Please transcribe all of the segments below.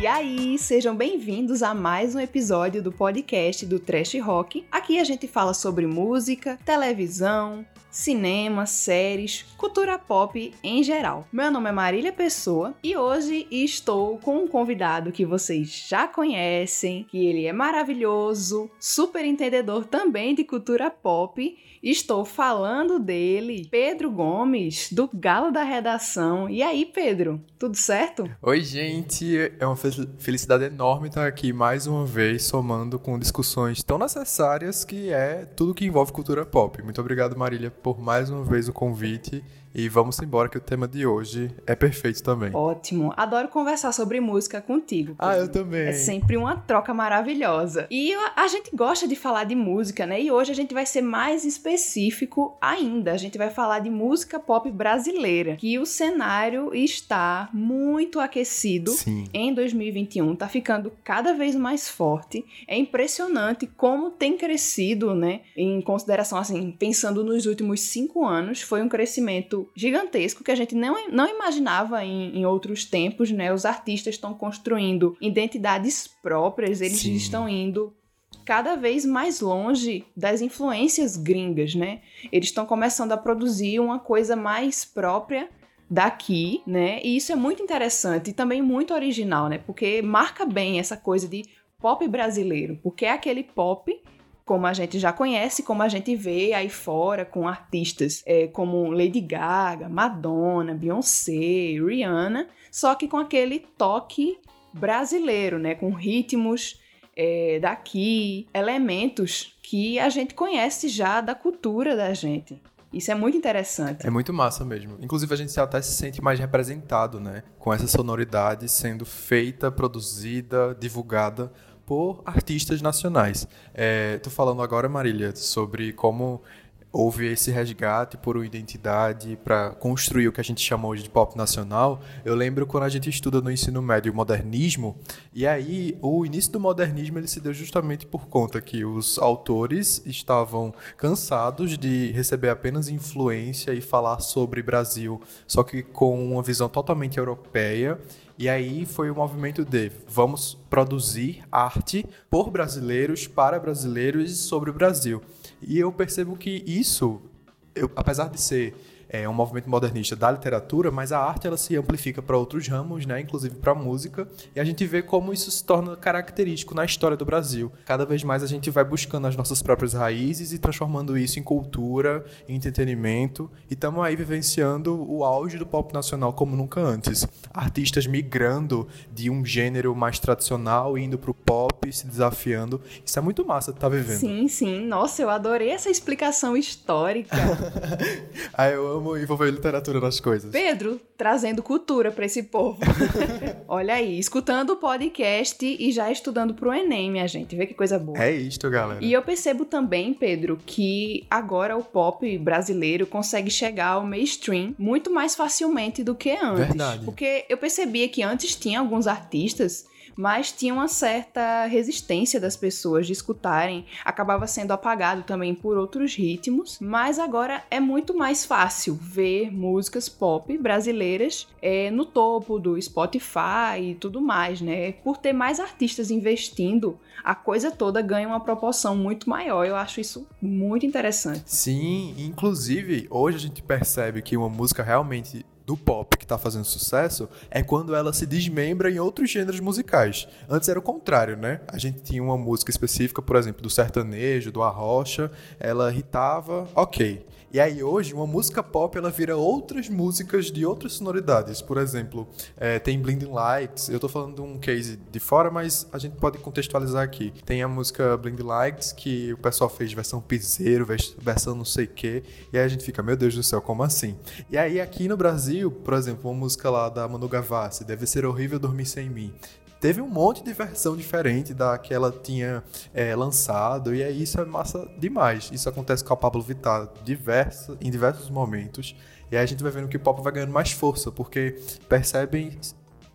E aí, sejam bem-vindos a mais um episódio do podcast do Trash Rock. Aqui a gente fala sobre música, televisão, cinema, séries, cultura pop em geral. Meu nome é Marília Pessoa e hoje estou com um convidado que vocês já conhecem, que ele é maravilhoso, super entendedor também de cultura pop Estou falando dele, Pedro Gomes, do Galo da Redação. E aí, Pedro, tudo certo? Oi, gente. É uma felicidade enorme estar aqui mais uma vez, somando com discussões tão necessárias que é tudo que envolve cultura pop. Muito obrigado, Marília, mais uma vez o convite e vamos embora que o tema de hoje é perfeito também. Ótimo. Adoro conversar sobre música contigo. Ah, eu também. É sempre uma troca maravilhosa. E a gente gosta de falar de música, né? E hoje a gente vai ser mais específico ainda. A gente vai falar de música pop brasileira, que o cenário está muito aquecido Sim. em 2021, tá ficando cada vez mais forte. É impressionante como tem crescido, né? Em consideração assim, pensando nos últimos cinco anos, foi um crescimento gigantesco que a gente não, não imaginava em, em outros tempos, né? Os artistas estão construindo identidades próprias, eles Sim. estão indo cada vez mais longe das influências gringas, né? Eles estão começando a produzir uma coisa mais própria daqui, né? E isso é muito interessante e também muito original, né? Porque marca bem essa coisa de pop brasileiro, porque é aquele pop como a gente já conhece, como a gente vê aí fora com artistas é, como Lady Gaga, Madonna, Beyoncé, Rihanna, só que com aquele toque brasileiro, né? Com ritmos é, daqui, elementos que a gente conhece já da cultura da gente. Isso é muito interessante. É muito massa mesmo. Inclusive, a gente até se sente mais representado, né? Com essa sonoridade sendo feita, produzida, divulgada por artistas nacionais. Estou é, falando agora, Marília, sobre como houve esse resgate por uma identidade para construir o que a gente chama hoje de pop nacional. Eu lembro quando a gente estuda no ensino médio o modernismo, e aí o início do modernismo ele se deu justamente por conta que os autores estavam cansados de receber apenas influência e falar sobre Brasil, só que com uma visão totalmente europeia e aí foi o movimento de vamos produzir arte por brasileiros, para brasileiros e sobre o Brasil. E eu percebo que isso, eu, apesar de ser é um movimento modernista da literatura, mas a arte ela se amplifica para outros ramos, né, inclusive para a música, e a gente vê como isso se torna característico na história do Brasil. Cada vez mais a gente vai buscando as nossas próprias raízes e transformando isso em cultura, em entretenimento, e estamos aí vivenciando o auge do pop nacional como nunca antes. Artistas migrando de um gênero mais tradicional indo para o pop, se desafiando. Isso é muito massa tá vivendo. Sim, sim. Nossa, eu adorei essa explicação histórica. ah, eu amo envolver literatura nas coisas. Pedro, trazendo cultura para esse povo. Olha aí, escutando o podcast e já estudando pro Enem, minha gente. Vê que coisa boa. É isto, galera. E eu percebo também, Pedro, que agora o pop brasileiro consegue chegar ao mainstream muito mais facilmente do que antes. Verdade. Porque eu percebia que antes tinha alguns artistas mas tinha uma certa resistência das pessoas de escutarem, acabava sendo apagado também por outros ritmos, mas agora é muito mais fácil ver músicas pop brasileiras é, no topo do Spotify e tudo mais, né? Por ter mais artistas investindo, a coisa toda ganha uma proporção muito maior. Eu acho isso muito interessante. Sim, inclusive hoje a gente percebe que uma música realmente do pop que está fazendo sucesso é quando ela se desmembra em outros gêneros musicais. Antes era o contrário, né? A gente tinha uma música específica, por exemplo, do sertanejo, do arrocha, ela irritava, ok. E aí hoje uma música pop ela vira outras músicas de outras sonoridades. Por exemplo, é, tem Blinding Lights. Eu tô falando de um case de fora, mas a gente pode contextualizar aqui. Tem a música Blinding Lights que o pessoal fez versão piseiro, versão não sei o quê. E aí a gente fica, meu Deus do céu, como assim? E aí aqui no Brasil, por exemplo, uma música lá da Manu Gavassi, Deve Ser Horrível Dormir Sem Mim teve um monte de versão diferente da que ela tinha é, lançado, e aí isso é massa demais. Isso acontece com a Pablo Vittar em diversos momentos, e aí a gente vai vendo que o pop vai ganhando mais força, porque percebem,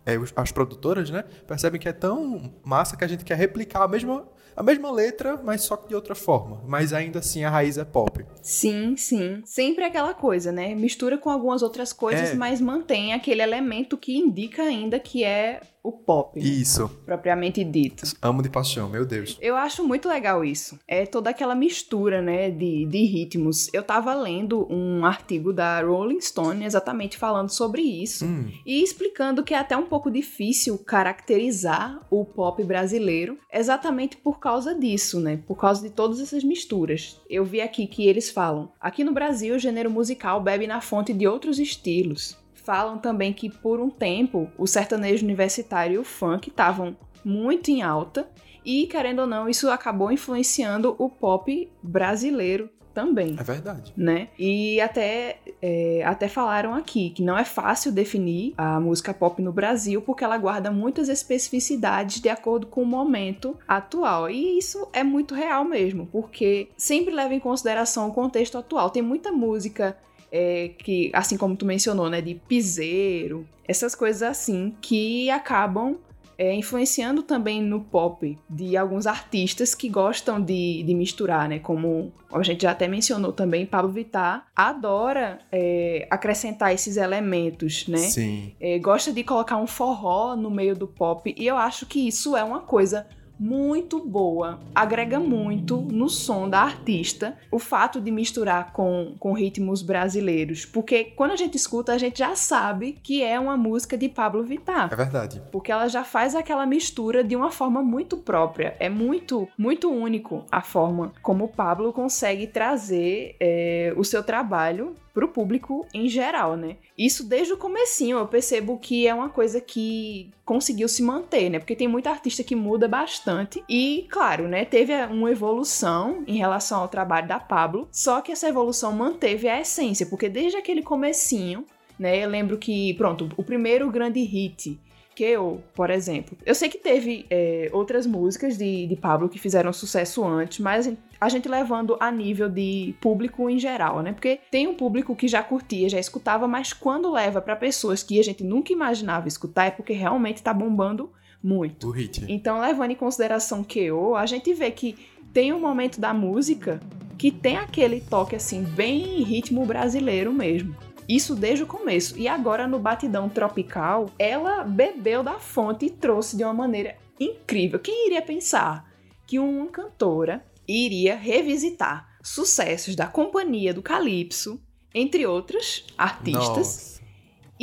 é, as produtoras, né, percebem que é tão massa que a gente quer replicar a mesma, a mesma letra, mas só que de outra forma. Mas ainda assim a raiz é pop. Sim, sim. Sempre aquela coisa, né? Mistura com algumas outras coisas, É. mas mantém aquele elemento que indica ainda que é o pop, né? Isso. propriamente dito. Amo de paixão, meu Deus. Eu acho muito legal isso. É toda aquela mistura, né, de, de ritmos. Eu tava lendo um artigo da Rolling Stone exatamente falando sobre isso. Hum, E explicando que é até um pouco difícil caracterizar o pop brasileiro exatamente por causa disso, né? Por causa de todas essas misturas. Eu vi aqui que eles falam: aqui no Brasil, o gênero musical bebe na fonte de outros estilos. Falam também que por um tempo o sertanejo universitário e o funk estavam muito em alta e, querendo ou não, isso acabou influenciando o pop brasileiro também é verdade. né? E até, é, até falaram aqui que não é fácil definir a música pop no Brasil porque ela guarda muitas especificidades de acordo com o momento atual. E isso é muito real mesmo, porque sempre leva em consideração o contexto atual. Tem muita música é, que, assim como tu mencionou, né, de piseiro, essas coisas assim, que acabam é, influenciando também no pop de alguns artistas que gostam de, de misturar, né? Como a gente já até mencionou também, Pablo Vittar adora é, acrescentar esses elementos, né? Sim. É, gosta de colocar um forró no meio do pop e eu acho que isso é uma coisa muito boa, agrega muito no som da artista o fato de misturar com, com ritmos brasileiros, porque quando a gente escuta a gente já sabe que é uma música de Pablo Vittar. É verdade. Porque ela já faz aquela mistura de uma forma muito própria. É muito, muito único a forma como o Pablo consegue trazer é, o seu trabalho pro público em geral, né? Isso desde o comecinho eu percebo que é uma coisa que conseguiu se manter, né? Porque tem muita artista que muda bastante e, claro, né, teve uma evolução em relação ao trabalho da Pablo, só que essa evolução manteve a essência, porque desde aquele comecinho, né, eu lembro que, pronto, o primeiro grande hit que eu, por exemplo. Eu sei que teve é, outras músicas de, de Pablo que fizeram sucesso antes, mas a gente levando a nível de público em geral, né? Porque tem um público que já curtia, já escutava, mas quando leva para pessoas que a gente nunca imaginava escutar, é porque realmente tá bombando muito. O hit. Então, levando em consideração KO, a gente vê que tem um momento da música que tem aquele toque assim, bem ritmo brasileiro mesmo. Isso desde o começo. E agora no Batidão Tropical, ela bebeu da fonte e trouxe de uma maneira incrível. Quem iria pensar que uma cantora iria revisitar sucessos da Companhia do Calypso, entre outros artistas, Nossa.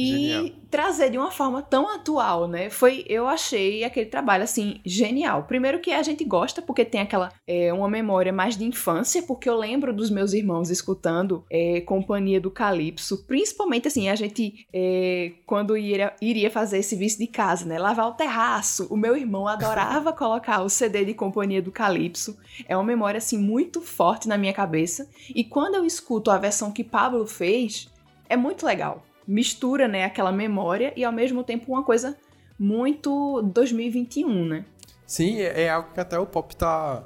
E Genial. trazer de uma forma tão atual, né? Foi, eu achei aquele trabalho assim genial. Primeiro que a gente gosta porque tem aquela é, uma memória mais de infância, porque eu lembro dos meus irmãos escutando é, Companhia do Calypso, principalmente assim a gente é, quando iria, iria fazer esse serviço de casa, né? Lavar o terraço. O meu irmão adorava colocar o CD de Companhia do Calypso. É uma memória assim muito forte na minha cabeça. E quando eu escuto a versão que Pablo fez, é muito legal mistura, né, aquela memória e ao mesmo tempo uma coisa muito 2021, né? Sim, é, é algo que até o pop tá.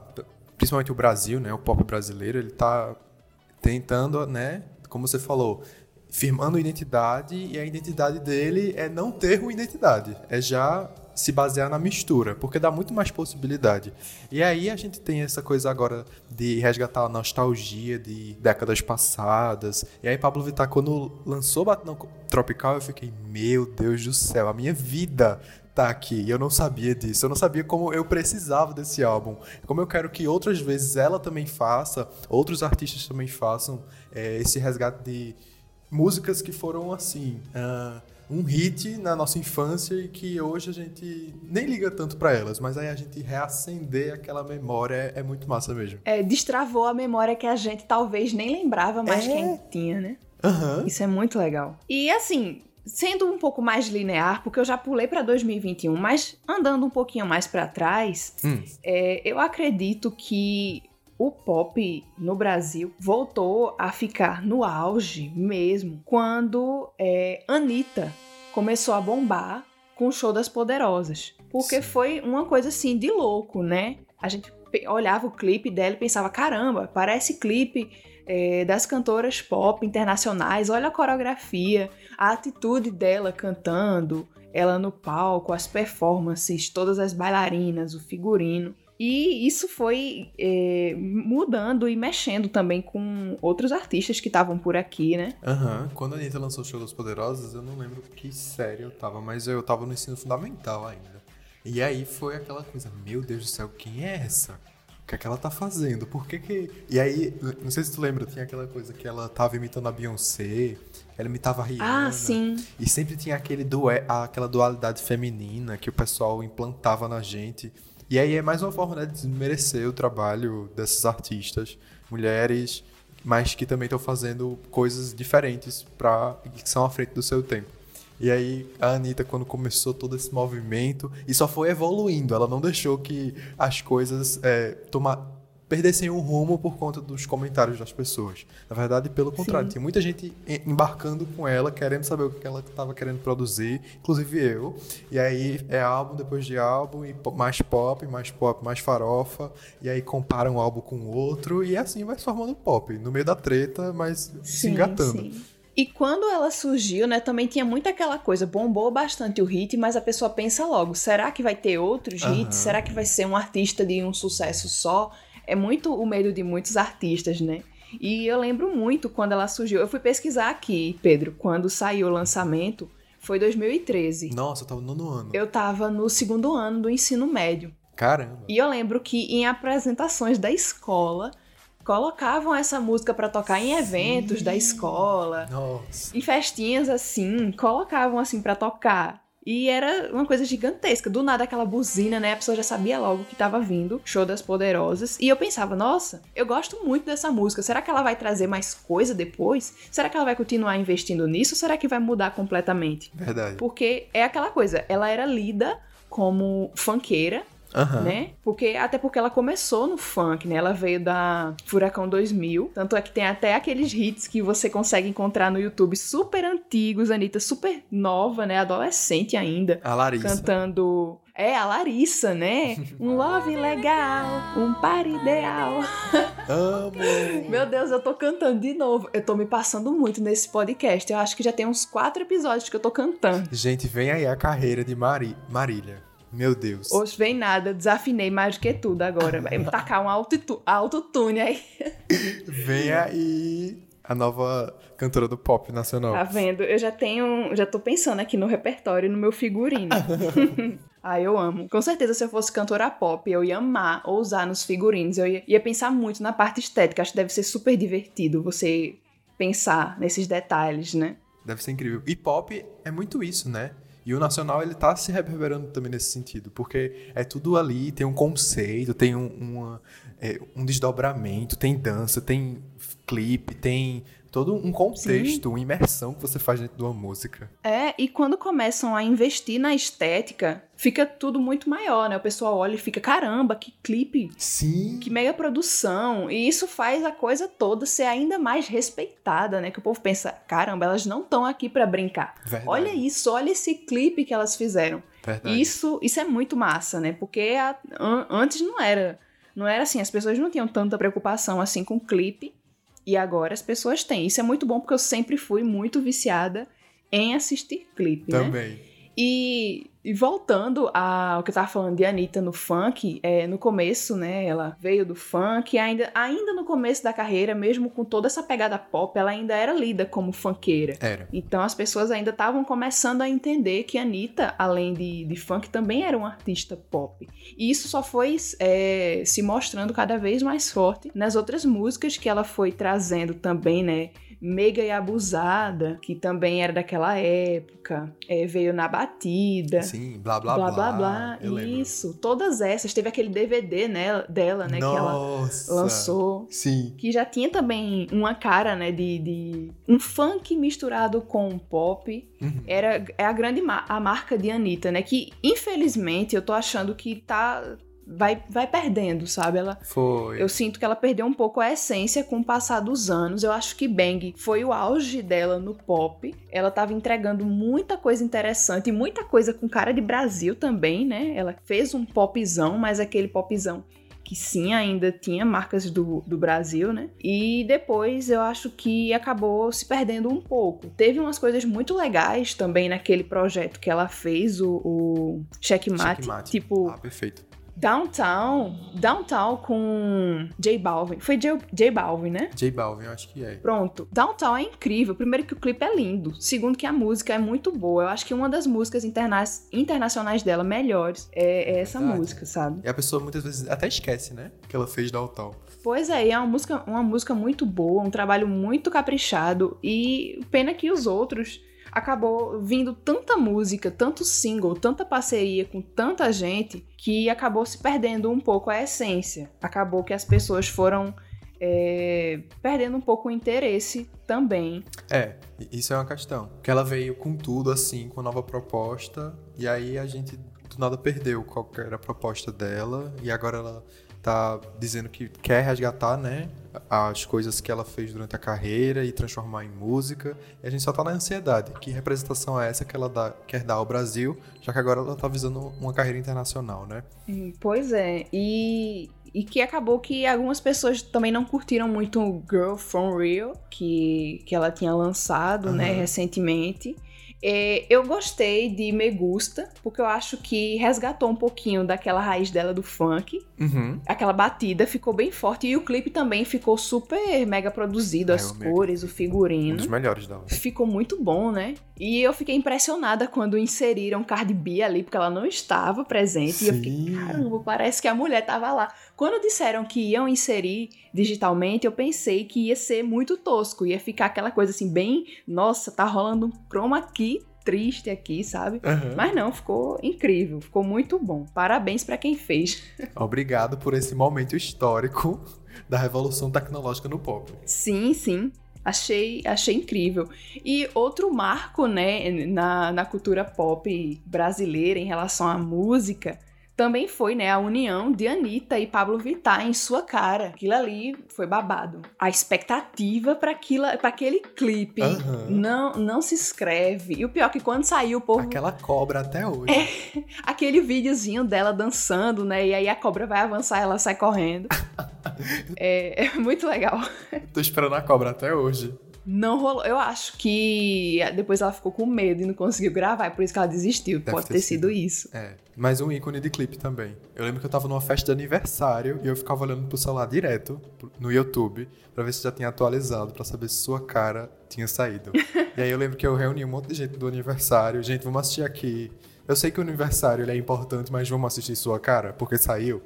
Principalmente o Brasil, né? O pop brasileiro, ele tá tentando, né? Como você falou, firmando identidade, e a identidade dele é não ter uma identidade. É já se basear na mistura, porque dá muito mais possibilidade. E aí a gente tem essa coisa agora de resgatar a nostalgia de décadas passadas. E aí Pablo Vittar, quando lançou Batidão Tropical, eu fiquei, meu Deus do céu, a minha vida tá aqui. E eu não sabia disso. Eu não sabia como eu precisava desse álbum. Como eu quero que outras vezes ela também faça, outros artistas também façam é, esse resgate de músicas que foram assim. ah, um hit na nossa infância e que hoje a gente nem liga tanto pra elas, mas aí a gente reacender aquela memória é, é muito massa mesmo. É, destravou a memória que a gente talvez nem lembrava mais É. quem tinha, né? Aham. Isso é muito legal. E assim, sendo um pouco mais linear, porque eu já pulei pra 2021, mas andando um pouquinho mais pra trás, Hum. é, eu acredito que o pop no Brasil voltou a ficar no auge mesmo quando é, Anitta começou a bombar com o show das Poderosas. Porque Sim. foi uma coisa assim de louco, né? A gente olhava o clipe dela e pensava: caramba, parece clipe é, das cantoras pop internacionais. Olha a coreografia, a atitude dela cantando, ela no palco, as performances, todas as bailarinas, o figurino. E isso foi é, mudando e mexendo também com outros artistas que estavam por aqui, né? Aham. Uhum. Quando a Anitta lançou o Show das Poderosas, eu não lembro que série eu tava, mas eu tava no ensino fundamental ainda. E aí foi aquela coisa, meu Deus do céu, quem é essa? O que é que ela tá fazendo? Por que que... E aí, não sei se tu lembra, tinha aquela coisa que ela tava imitando a Beyoncé, ela imitava a Rihanna. Ah, sim. E sempre tinha aquele dué, aquela dualidade feminina que o pessoal implantava na gente. E aí é mais uma forma né, de desmerecer o trabalho dessas artistas, mulheres, mas que também estão fazendo coisas diferentes para que são à frente do seu tempo. E aí a Anitta, quando começou todo esse movimento, e só foi evoluindo, ela não deixou que as coisas é, tomar, perdessem o rumo por conta dos comentários das pessoas. Na verdade, pelo contrário, Sim. tinha muita gente embarcando com ela, querendo saber o que ela estava querendo produzir, inclusive eu. E aí é álbum depois de álbum, e mais pop, mais pop, mais farofa, e aí compara um álbum com o outro, e assim vai se formando pop, no meio da treta, mas sim, se engatando. Sim. E quando ela surgiu, né, também tinha muito aquela coisa, bombou bastante o hit, mas a pessoa pensa logo, será que vai ter outros hits? Uhum. Será que vai ser um artista de um sucesso só? É muito o medo de muitos artistas, né? E eu lembro muito quando ela surgiu. Eu fui pesquisar aqui, Pedro, quando saiu o lançamento, foi 2013. Nossa, eu tava no nono ano. Eu tava no segundo ano do ensino médio. Caramba. E eu lembro que em apresentações da escola colocavam essa música para tocar em eventos Sim. da escola. Nossa. Em festinhas assim, colocavam assim para tocar. E era uma coisa gigantesca. Do nada, aquela buzina, né? A pessoa já sabia logo que tava vindo, Show das Poderosas. E eu pensava, nossa, eu gosto muito dessa música. Será que ela vai trazer mais coisa depois? Será que ela vai continuar investindo nisso? Ou será que vai mudar completamente? Verdade. Porque é aquela coisa, ela era lida como fanqueira, Uhum. né? Porque até porque ela começou no funk, né? Ela veio da Furacão 2000, tanto é que tem até aqueles hits que você consegue encontrar no YouTube super antigos, Anitta super nova, né? Adolescente ainda. A Larissa. Cantando é, a Larissa, né? Um love legal, um par ideal. Amo! Meu Deus, eu tô cantando de novo. Eu tô me passando muito nesse podcast. Eu acho que já tem uns quatro episódios que eu tô cantando. Gente, vem aí a carreira de Mari... Marília. Meu Deus. Hoje vem nada, desafinei mais do que tudo agora. Vai tacar um autotune aí. Vem aí a nova cantora do pop nacional. Tá vendo? Eu já tenho, já tô pensando aqui no repertório, no meu figurino. ah, eu amo. Com certeza, se eu fosse cantora pop, eu ia amar ou usar nos figurinos. Eu ia, ia pensar muito na parte estética. Acho que deve ser super divertido você pensar nesses detalhes, né? Deve ser incrível. E pop é muito isso, né? E o nacional ele tá se reverberando também nesse sentido, porque é tudo ali, tem um conceito, tem um, uma, é, um desdobramento, tem dança, tem clipe, tem todo um contexto, Sim. uma imersão que você faz dentro de uma música. É, e quando começam a investir na estética, fica tudo muito maior, né? O pessoal olha e fica, caramba, que clipe. Sim. Que mega produção. E isso faz a coisa toda ser ainda mais respeitada, né? Que o povo pensa, caramba, elas não estão aqui para brincar. Verdade. Olha isso, olha esse clipe que elas fizeram. Verdade. Isso, isso é muito massa, né? Porque a, an, antes não era. Não era assim, as pessoas não tinham tanta preocupação assim com clipe e agora as pessoas têm. Isso é muito bom porque eu sempre fui muito viciada em assistir clipe, Também. né? Também. E e voltando ao que eu tava falando de Anitta no funk, é, no começo, né, ela veio do funk, ainda, ainda no começo da carreira, mesmo com toda essa pegada pop, ela ainda era lida como funkeira. Era. Então as pessoas ainda estavam começando a entender que Anitta, além de, de funk, também era uma artista pop. E isso só foi é, se mostrando cada vez mais forte nas outras músicas que ela foi trazendo também, né, Meiga e Abusada, que também era daquela época, é, veio na batida. Sim, blá blá blá. Blá blá blá. Isso, lembro. todas essas. Teve aquele DVD né, dela, né, Nossa, que ela lançou. Sim. Que já tinha também uma cara, né, de, de um funk misturado com pop. Uhum. Era é a grande a marca de Anitta, né, que infelizmente eu tô achando que tá vai, vai perdendo, sabe? Ela, foi. Eu sinto que ela perdeu um pouco a essência com o passar dos anos. Eu acho que Bang foi o auge dela no pop. Ela tava entregando muita coisa interessante e muita coisa com cara de Brasil também, né? Ela fez um popzão, mas aquele popzão que sim, ainda tinha marcas do, do Brasil, né? E depois eu acho que acabou se perdendo um pouco. Teve umas coisas muito legais também naquele projeto que ela fez, o, o Checkmate. Checkmate. Tipo, ah, perfeito Downtown, Downtown com J Balvin. Foi J, J Balvin, né? J Balvin, eu acho que é. Pronto. Downtown é incrível. Primeiro que o clipe é lindo. Segundo que a música é muito boa. Eu acho que uma das músicas interna internacionais dela melhores é, é essa Verdade. música, sabe? E a pessoa muitas vezes até esquece, né? Que ela fez Downtown. Pois é, é uma música, uma música muito boa, um trabalho muito caprichado. E pena que os outros acabou vindo tanta música, tanto single, tanta parceria com tanta gente que acabou se perdendo um pouco a essência. Acabou que as pessoas foram é, perdendo um pouco o interesse também. É, isso é uma questão. Que ela veio com tudo assim, com nova proposta, e aí a gente do nada perdeu qual era a proposta dela, e agora ela tá dizendo que quer resgatar, né, as coisas que ela fez durante a carreira e transformar em música. E a gente só tá na ansiedade. Que representação é essa que ela dá, quer dar ao Brasil, já que agora ela tá visando uma carreira internacional, né? Pois é. E, e que acabou que algumas pessoas também não curtiram muito o Girl From Real, que, que ela tinha lançado, uhum. né, recentemente. É, eu gostei de Me Gusta, porque eu acho que resgatou um pouquinho daquela raiz dela do funk. Uhum. Aquela batida ficou bem forte. E o clipe também ficou super mega produzido, é, as cores, mega. o figurino. Um dos melhores dela. Ficou muito bom, né? E eu fiquei impressionada quando inseriram Cardi B ali, porque ela não estava presente. Sim. E eu fiquei, caramba, parece que a mulher tava lá. Quando disseram que iam inserir digitalmente, eu pensei que ia ser muito tosco, ia ficar aquela coisa assim, bem, nossa, tá rolando um chroma key triste aqui, sabe? Uhum. Mas não, ficou incrível, ficou muito bom. Parabéns para quem fez. Obrigado por esse momento histórico da revolução tecnológica no pop. Sim, sim. Achei, achei incrível. E outro marco, né, na, na cultura pop brasileira em relação à música também foi, né, a união de Anitta e Pablo Vittar em sua cara. Aquilo ali foi babado. A expectativa para aquele clipe uhum. não, não se escreve. E o pior é que quando saiu o povo... Aquela cobra até hoje. É, aquele videozinho dela dançando, né, e aí a cobra vai avançar, ela sai correndo. é, é muito legal. Tô esperando a cobra até hoje. Não rolou. Eu acho que depois ela ficou com medo e não conseguiu gravar, é por isso que ela desistiu. Deve Pode ter, ter sido. sido. isso. É. Mas um ícone de clipe também. Eu lembro que eu tava numa festa de aniversário e eu ficava olhando pro celular direto no YouTube para ver se já tinha atualizado, para saber se sua cara tinha saído. e aí eu lembro que eu reuni um monte de gente do aniversário. Gente, vamos assistir aqui. Eu sei que o aniversário é importante, mas vamos assistir sua cara, porque saiu.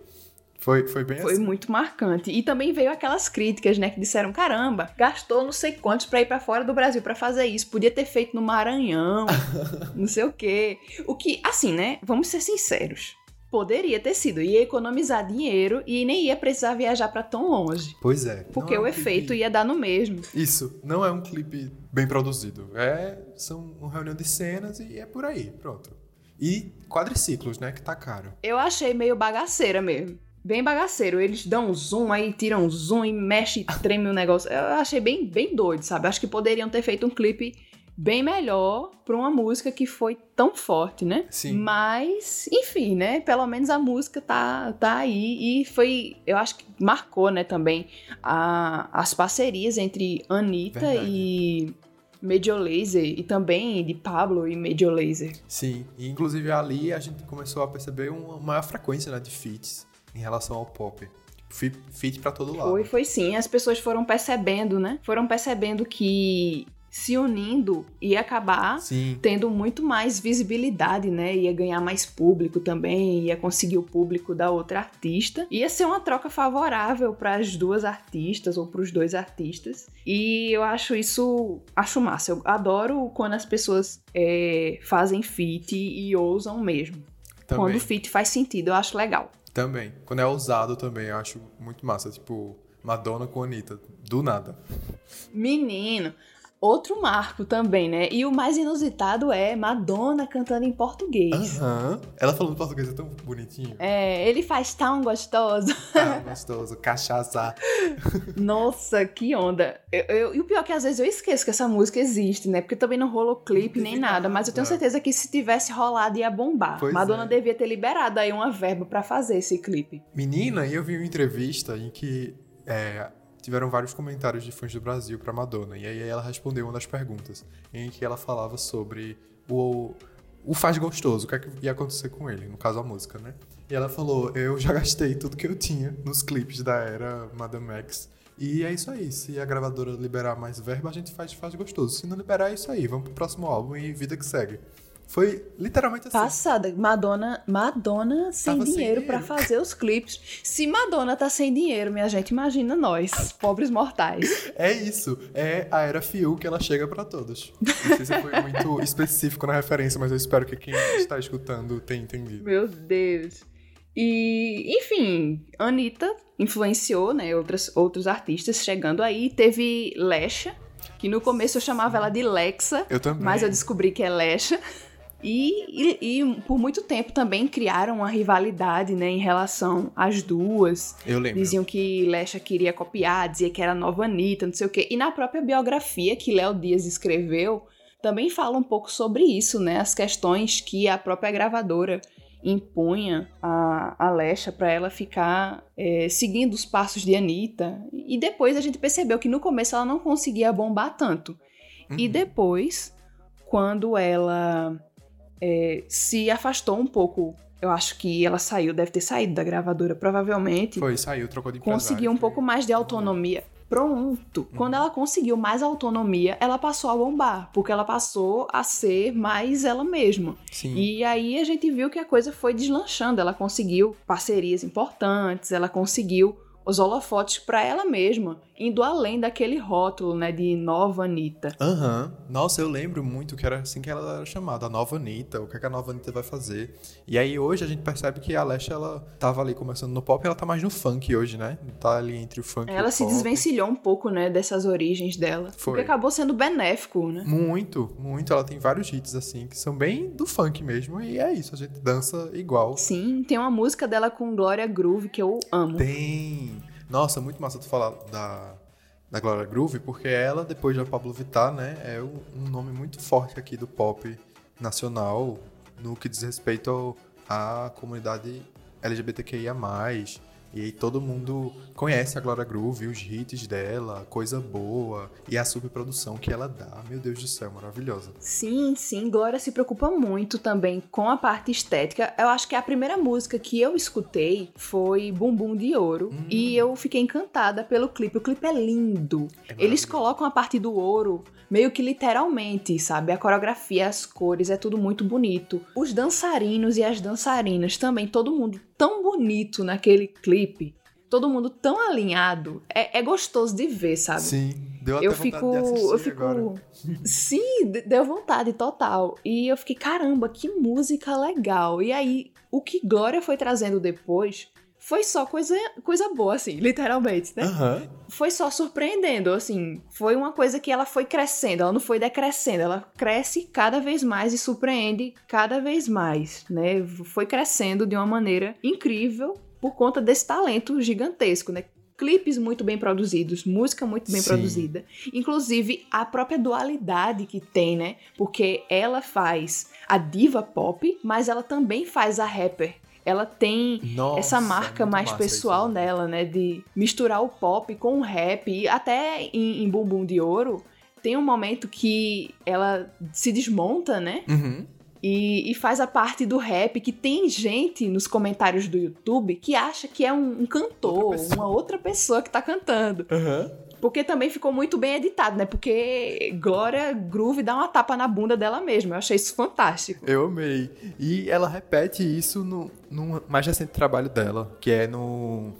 Foi, foi bem Foi assim. muito marcante. E também veio aquelas críticas, né, que disseram: caramba, gastou não sei quantos pra ir para fora do Brasil para fazer isso. Podia ter feito no Maranhão, não sei o quê. O que, assim, né, vamos ser sinceros. Poderia ter sido, ia economizar dinheiro e nem ia precisar viajar para tão longe. Pois é. Porque é um o efeito clipe... ia dar no mesmo. Isso, não é um clipe bem produzido. É, são uma reunião de cenas e é por aí, pronto. E quadriciclos, né, que tá caro. Eu achei meio bagaceira mesmo bem bagaceiro. Eles dão zoom, aí tiram zoom e mexe e treme o negócio. Eu achei bem, bem doido, sabe? Acho que poderiam ter feito um clipe bem melhor para uma música que foi tão forte, né? Sim. Mas, enfim, né? Pelo menos a música tá, tá aí e foi, eu acho que marcou, né, também a, as parcerias entre Anitta Verdade. e Medio Laser e também de Pablo e Medio Laser. Sim, e inclusive ali a gente começou a perceber uma maior frequência né, de feats em relação ao pop. Fit para todo lado. Foi, foi sim. As pessoas foram percebendo, né? Foram percebendo que se unindo ia acabar Sim. tendo muito mais visibilidade, né? Ia ganhar mais público também, ia conseguir o público da outra artista. Ia ser uma troca favorável para as duas artistas ou para os dois artistas. E eu acho isso, acho massa. Eu adoro quando as pessoas é, fazem feat e ousam mesmo. Também. Quando o feat faz sentido, eu acho legal. Também. Quando é ousado também, eu acho muito massa. Tipo, Madonna com Anitta. Do nada. Menino, outro marco também, né? E o mais inusitado é Madonna cantando em português. Aham. Uhum. Ela falando português é tão bonitinho. É, ele faz tão gostoso. Tão gostoso, cachaça. Nossa, que onda. Eu, eu, e o pior é que às vezes eu esqueço que essa música existe, né? Porque também não rolou clipe nem nada. Mas eu tenho certeza que se tivesse rolado ia bombar. Pois Madonna é. devia ter liberado aí uma verba para fazer esse clipe. Menina, eu vi uma entrevista em que é, tiveram vários comentários de fãs do Brasil para Madonna. E aí ela respondeu uma das perguntas, em que ela falava sobre o, o faz gostoso, o que, é que ia acontecer com ele, no caso a música, né? E ela falou: Eu já gastei tudo que eu tinha nos clipes da era Madame X. E é isso aí. Se a gravadora liberar mais verba, a gente faz faz gostoso. Se não liberar, é isso aí. Vamos pro próximo álbum e vida que segue. Foi literalmente assim. Passada. Madonna, Madonna sem Tava dinheiro pra fazer os clipes. Se Madonna tá sem dinheiro, minha gente, imagina nós, pobres mortais. É isso. É a era Fiu que ela chega pra todos. Não sei se foi muito específico na referência, mas eu espero que quem está escutando tenha entendido. Meu Deus. E, enfim, Anitta influenciou, né, outras, outros artistas chegando aí. Teve Lesha, que no começo eu chamava ela de Lexa, Eu também. mas eu descobri que é Lesha. E, e, e por muito tempo também criaram uma rivalidade, né, em relação às duas. Eu lembro. Diziam que Lesha queria copiar, dizia que era nova Anitta, não sei o quê. E na própria biografia que Léo Dias escreveu, também fala um pouco sobre isso, né? As questões que a própria gravadora impunha a, a Lesha para ela ficar é, seguindo os passos de Anitta. E depois a gente percebeu que no começo ela não conseguia bombar tanto. E Uhum. depois, quando ela é, se afastou um pouco, eu acho que ela saiu, deve ter saído da gravadora, provavelmente Foi, saiu, trocou de conseguiu um foi- pouco mais de autonomia. Pronto. Quando ela conseguiu mais autonomia, ela passou a bombar, porque ela passou a ser mais ela mesma. Sim. E aí a gente viu que a coisa foi deslanchando. Ela conseguiu parcerias importantes, ela conseguiu os holofotes para ela mesma, indo além daquele rótulo, né, de nova Anitta. Aham. Nossa, eu lembro muito que era assim que ela era chamada, a nova Anitta, o que, é que a nova Anitta vai fazer. E aí hoje a gente percebe que a Alessia, ela tava ali começando no pop, ela tá mais no funk hoje, né? Tá ali entre o funk e Ela o se pop. desvencilhou um pouco, né, dessas origens dela, Foi. porque acabou sendo benéfico, né? Muito, muito. Ela tem vários hits assim, que são bem do funk mesmo. E é isso, a gente dança igual. Sim, tem uma música dela com Glória Groove que eu amo. Tem. Nossa, muito massa tu falar da, da Gloria Groove, porque ela, depois da Pablo Vittar, né, é um nome muito forte aqui do pop nacional no que diz respeito à comunidade LGBTQIA+. E aí todo mundo conhece a Gloria Groove, os hits dela, coisa boa, e a superprodução que ela dá. Meu Deus do céu, maravilhosa. Sim, sim, Glória se preocupa muito também com a parte estética. Eu acho que a primeira música que eu escutei foi Bumbum de Ouro Hum. e eu fiquei encantada pelo clipe. O clipe é lindo. É Eles colocam a parte do ouro meio que literalmente, sabe? A coreografia, as cores, é tudo muito bonito. Os dançarinos e as dançarinas também, todo mundo tão bonito naquele clipe. Todo mundo tão alinhado. É, é gostoso de ver, sabe? Sim, deu até eu vontade fico, de assistir eu fico, agora. sim, deu vontade total. E eu fiquei, caramba, que música legal. E aí, o que Glória foi trazendo depois foi só coisa, coisa boa, assim, literalmente, né? Aham. Foi só surpreendendo, assim, foi uma coisa que ela foi crescendo, ela não foi decrescendo, ela cresce cada vez mais e surpreende cada vez mais, né? Foi crescendo de uma maneira incrível por conta desse talento gigantesco, né? Clipes muito bem produzidos, música muito bem Sim. produzida. Inclusive, a própria dualidade que tem, né? Porque ela faz a diva pop, mas ela também faz a rapper. Ela tem Nossa, essa marca mais pessoal isso. nela, né? De misturar o pop com o rap. E até em, em Bumbum de Ouro, tem um momento que ela se desmonta, né? Uhum. E, e faz a parte do rap, que tem gente nos comentários do YouTube que acha que é um, um cantor, Outra uma outra pessoa que tá cantando. Aham. Porque também ficou muito bem editado, né? Porque Glória Groove dá uma tapa na bunda dela mesma. Eu achei isso fantástico. Eu amei. E ela repete isso no, no mais recente trabalho dela, que é no.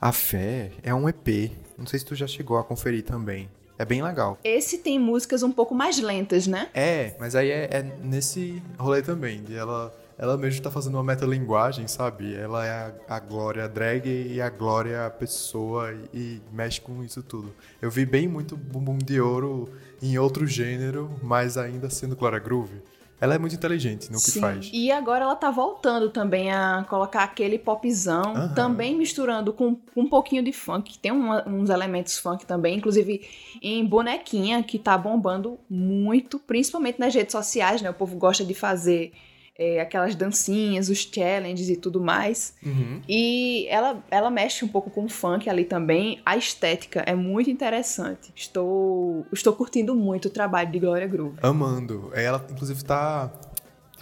A Fé. É um EP. Não sei se tu já chegou a conferir também. É bem legal. Esse tem músicas um pouco mais lentas, né? É, mas aí é, é nesse rolê também, de ela. Ela mesmo tá fazendo uma metalinguagem, sabe? Ela é a, a Glória drag e a Glória pessoa e, e mexe com isso tudo. Eu vi bem muito Bumbum de Ouro em outro gênero, mas ainda sendo Glória Groove. Ela é muito inteligente no que Sim. faz. E agora ela tá voltando também a colocar aquele popzão, Aham. também misturando com um pouquinho de funk. Tem uma- uns elementos funk também, inclusive em Bonequinha, que tá bombando muito, principalmente nas redes sociais, né? O povo gosta de fazer é, aquelas dancinhas, os challenges e tudo mais. Uhum. E ela, ela mexe um pouco com o funk ali também. A estética é muito interessante. Estou, estou curtindo muito o trabalho de Glória Groove. Amando. Ela, inclusive, tá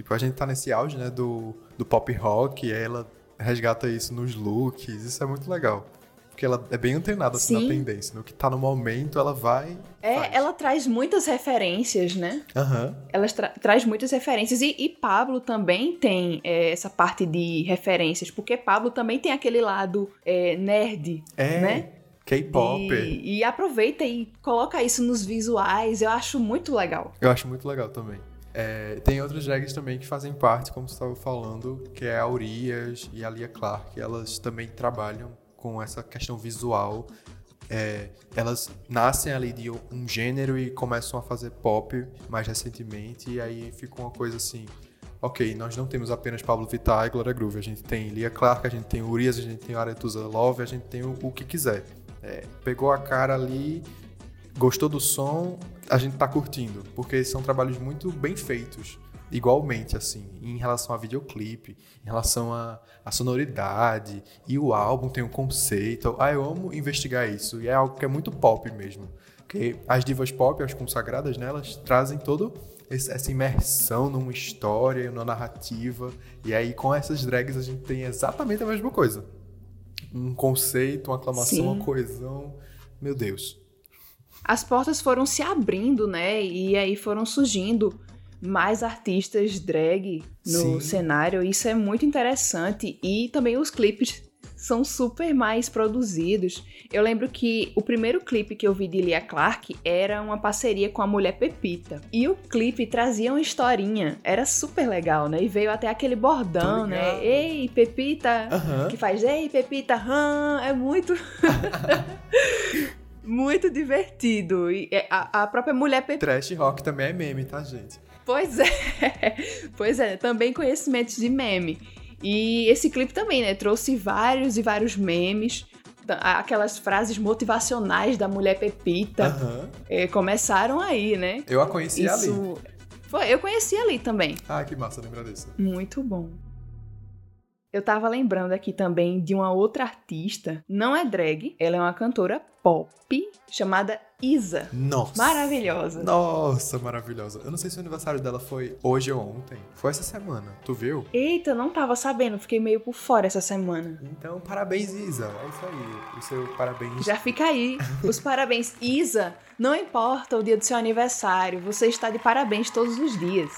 Tipo, a gente tá nesse auge, né, do, do pop rock, e ela resgata isso nos looks, isso é muito legal. Porque ela é bem antenada assim, na tendência. No que tá no momento, ela vai. É, faz. ela traz muitas referências, né? Aham. Uhum. Ela tra traz muitas referências. E, e Pablo também tem é, essa parte de referências, porque Pablo também tem aquele lado é, nerd, é. né? K-pop. E, e, aproveita e coloca isso nos visuais. Eu acho muito legal. Eu acho muito legal também. É, tem outras drags também que fazem parte, como você estava falando, que é a Urias e a Lia Clark. Elas também trabalham com essa questão visual. É, elas nascem ali de um gênero e começam a fazer pop mais recentemente, e aí fica uma coisa assim. Ok, nós não temos apenas Pablo Vittar e Gloria Groove, a gente tem Lia Clark, a gente tem Urias, a gente tem Aretusa Love, a gente tem o, o que quiser. É, pegou a cara ali, gostou do som, a gente tá curtindo, porque são trabalhos muito bem feitos igualmente, assim, em relação a videoclipe, em relação a, a, sonoridade, e o álbum tem um conceito. Ah, eu amo investigar isso, e é algo que é muito pop mesmo. Porque as divas pop, as consagradas, né, elas trazem todo essa imersão numa história, numa narrativa, e aí com essas drags a gente tem exatamente a mesma coisa. Um conceito, uma aclamação, Sim. uma coesão. Meu Deus. As portas foram se abrindo, né? E aí foram surgindo mais artistas drag no Sim. cenário. Isso é muito interessante. E também os clipes são super mais produzidos. Eu lembro que o primeiro clipe que eu vi de Lia Clark era uma parceria com a mulher Pepita. E o clipe trazia uma historinha. Era super legal, né? E veio até aquele bordão, né? Ei, Pepita! Que faz, ei, Pepita, hum, é muito. muito divertido. E é, a, a própria mulher Pepita. Trash rock também é meme, tá, gente? Pois é, pois é, também conhecimentos de meme. E esse clipe também, né, trouxe vários e vários memes, aquelas frases motivacionais da mulher Pepita uhum. é, começaram aí, né? Eu a conheci Isso... ali. Foi, eu conheci ali também. Ah, que massa, lembra disso. Muito bom. Eu tava lembrando aqui também de uma outra artista, não é drag, ela é uma cantora pop chamada Isa. Nossa. Maravilhosa. Nossa, maravilhosa. Eu não sei se o aniversário dela foi hoje ou ontem. Foi essa semana. Tu viu? Eita, não tava sabendo. Fiquei meio por fora essa semana. Então, parabéns, Isa. É isso aí. O seu parabéns. Já fica aí. Os parabéns. Isa, não importa o dia do seu aniversário. Você está de parabéns todos os dias.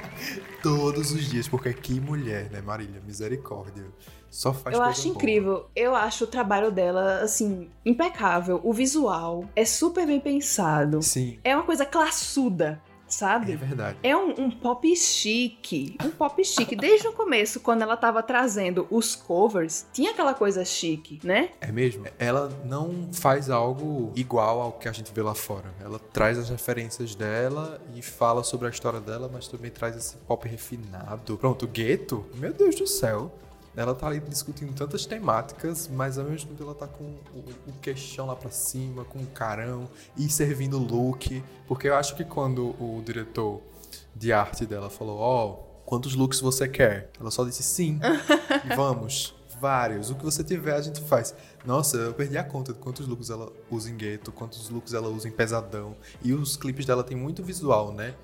todos os dias. Porque que mulher, né, Marília? Misericórdia. Só faz Eu acho boa. incrível. Eu acho o trabalho dela, assim, impecável. O visual é super bem pensado. Sim. É uma coisa classuda sabe? É verdade. É um, um, pop chique. Um pop chique. Desde o começo, quando ela tava trazendo os covers, tinha aquela coisa chique, né? É mesmo? Ela não faz algo igual ao que a gente vê lá fora. Ela traz as referências dela e fala sobre a história dela, mas também traz esse pop refinado. Pronto, Gueto, meu Deus do céu. Ela tá ali discutindo tantas temáticas, mas ao mesmo tempo ela tá com o, o queixão lá pra cima, com o carão e servindo look. Porque eu acho que quando o diretor de arte dela falou, ó, oh, quantos looks você quer? Ela só disse sim, vamos, vários. O que você tiver a gente faz. Nossa, eu perdi a conta de quantos looks ela usa em gueto, quantos looks ela usa em pesadão. E os clipes dela tem muito visual, né?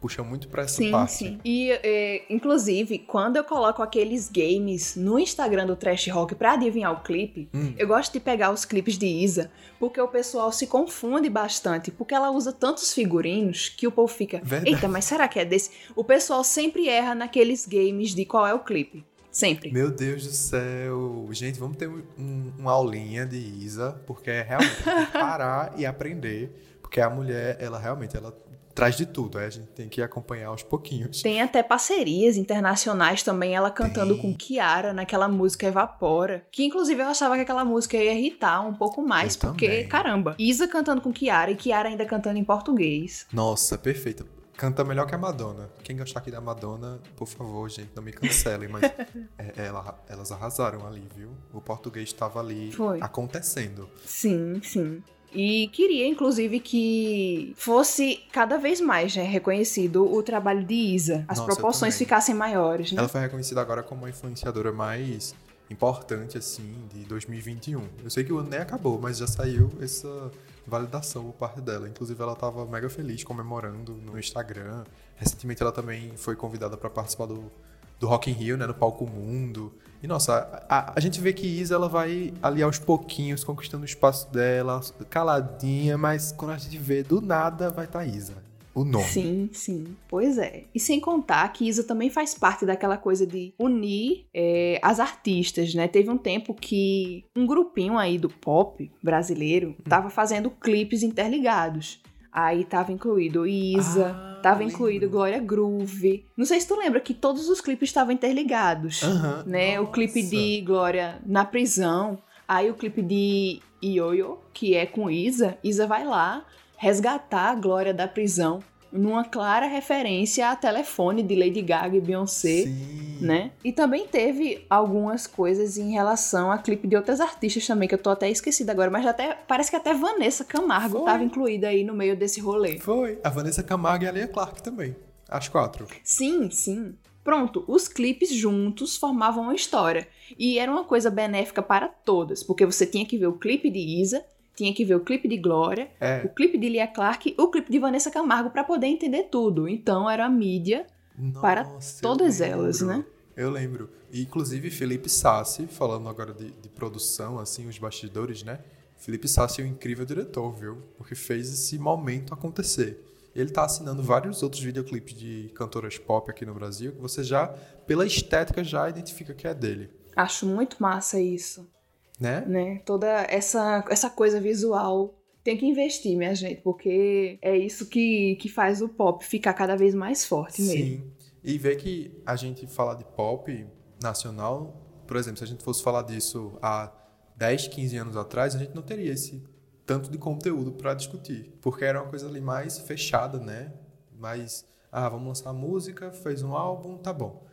Puxa muito pra essa sim, parte. Sim, E, é, inclusive, quando eu coloco aqueles games no Instagram do Trash Rock pra adivinhar o clipe, hum. eu gosto de pegar os clipes de Isa, porque o pessoal se confunde bastante, porque ela usa tantos figurinos que o povo fica, Verdade. eita, mas será que é desse? O pessoal sempre erra naqueles games de qual é o clipe. Sempre. Meu Deus do céu. Gente, vamos ter um, uma aulinha de Isa, porque é realmente parar e aprender. Porque a mulher, ela realmente, ela traz de tudo, a gente tem que acompanhar aos pouquinhos. Tem até parcerias internacionais também, ela cantando tem. com Kiara naquela música Evapora, que inclusive eu achava que aquela música ia irritar um pouco mais, eu porque, também. caramba, Isa cantando com Kiara e Kiara ainda cantando em português. Nossa, perfeito. Canta melhor que a Madonna. Quem gostar aqui da Madonna, por favor, gente, não me cancelem, mas é, ela, elas arrasaram ali, viu? O português estava ali Foi. acontecendo. Sim, sim. E queria, inclusive, que fosse cada vez mais né, reconhecido o trabalho de Isa. As Nossa, proporções ficassem maiores. Né? Ela foi reconhecida agora como a influenciadora mais importante, assim, de 2021. Eu sei que o ano nem acabou, mas já saiu essa validação por parte dela. Inclusive, ela estava mega feliz comemorando no Instagram. Recentemente, ela também foi convidada para participar do, do Rock in Rio, né, no Palco Mundo. E, nossa, a, a, gente vê que Isa, ela vai ali aos pouquinhos, conquistando o espaço dela, caladinha, mas quando a gente vê, do nada, vai estar tá Isa o nome. Sim, sim. Pois é. E sem contar que Isa também faz parte daquela coisa de unir é, as artistas, né? Teve um tempo que um grupinho aí do pop brasileiro tava fazendo clipes interligados. Aí tava incluído Isa, ah, tava lembro. incluído Glória Groove. Não sei se tu lembra que todos os clipes estavam interligados, né? Nossa. O clipe de Glória na prisão, aí o clipe de Ioyo, que é com Isa. Isa vai lá, resgatar a Glória da prisão numa clara referência a telefone de Lady Gaga e Beyoncé, Sim. né? E também teve algumas coisas em relação a clipe de outras artistas também, que eu tô até esquecida agora, mas até parece que até Vanessa Camargo estava incluída aí no meio desse rolê. Foi, a Vanessa Camargo e a Leia Clark também, as quatro. Sim, sim. Pronto, os clipes juntos formavam uma história. E era uma coisa benéfica para todas, porque você tinha que ver o clipe de Isa tinha que ver o clipe de Glória, é. o clipe de Lia Clark, o clipe de Vanessa Camargo para poder entender tudo. Então era a mídia Nossa, para todas elas, né? Eu lembro. E, inclusive, Felipe Sassi, falando agora de, de, produção, assim, os bastidores, né? Felipe Sassi é um incrível diretor, viu? Porque fez esse momento acontecer. Ele tá assinando vários outros videoclipes de cantoras pop aqui no Brasil, que você já, pela estética, já identifica que é dele. Acho muito massa isso né? né? Toda essa, essa coisa visual tem que investir, minha gente, porque é isso que, que faz o pop ficar cada vez mais forte mesmo. Sim. E ver que a gente fala de pop nacional, por exemplo, se a gente fosse falar disso há 10, 15 anos atrás, a gente não teria esse tanto de conteúdo para discutir, porque era uma coisa ali mais fechada, né? Mais, ah, vamos lançar música, fez um álbum, tá bom.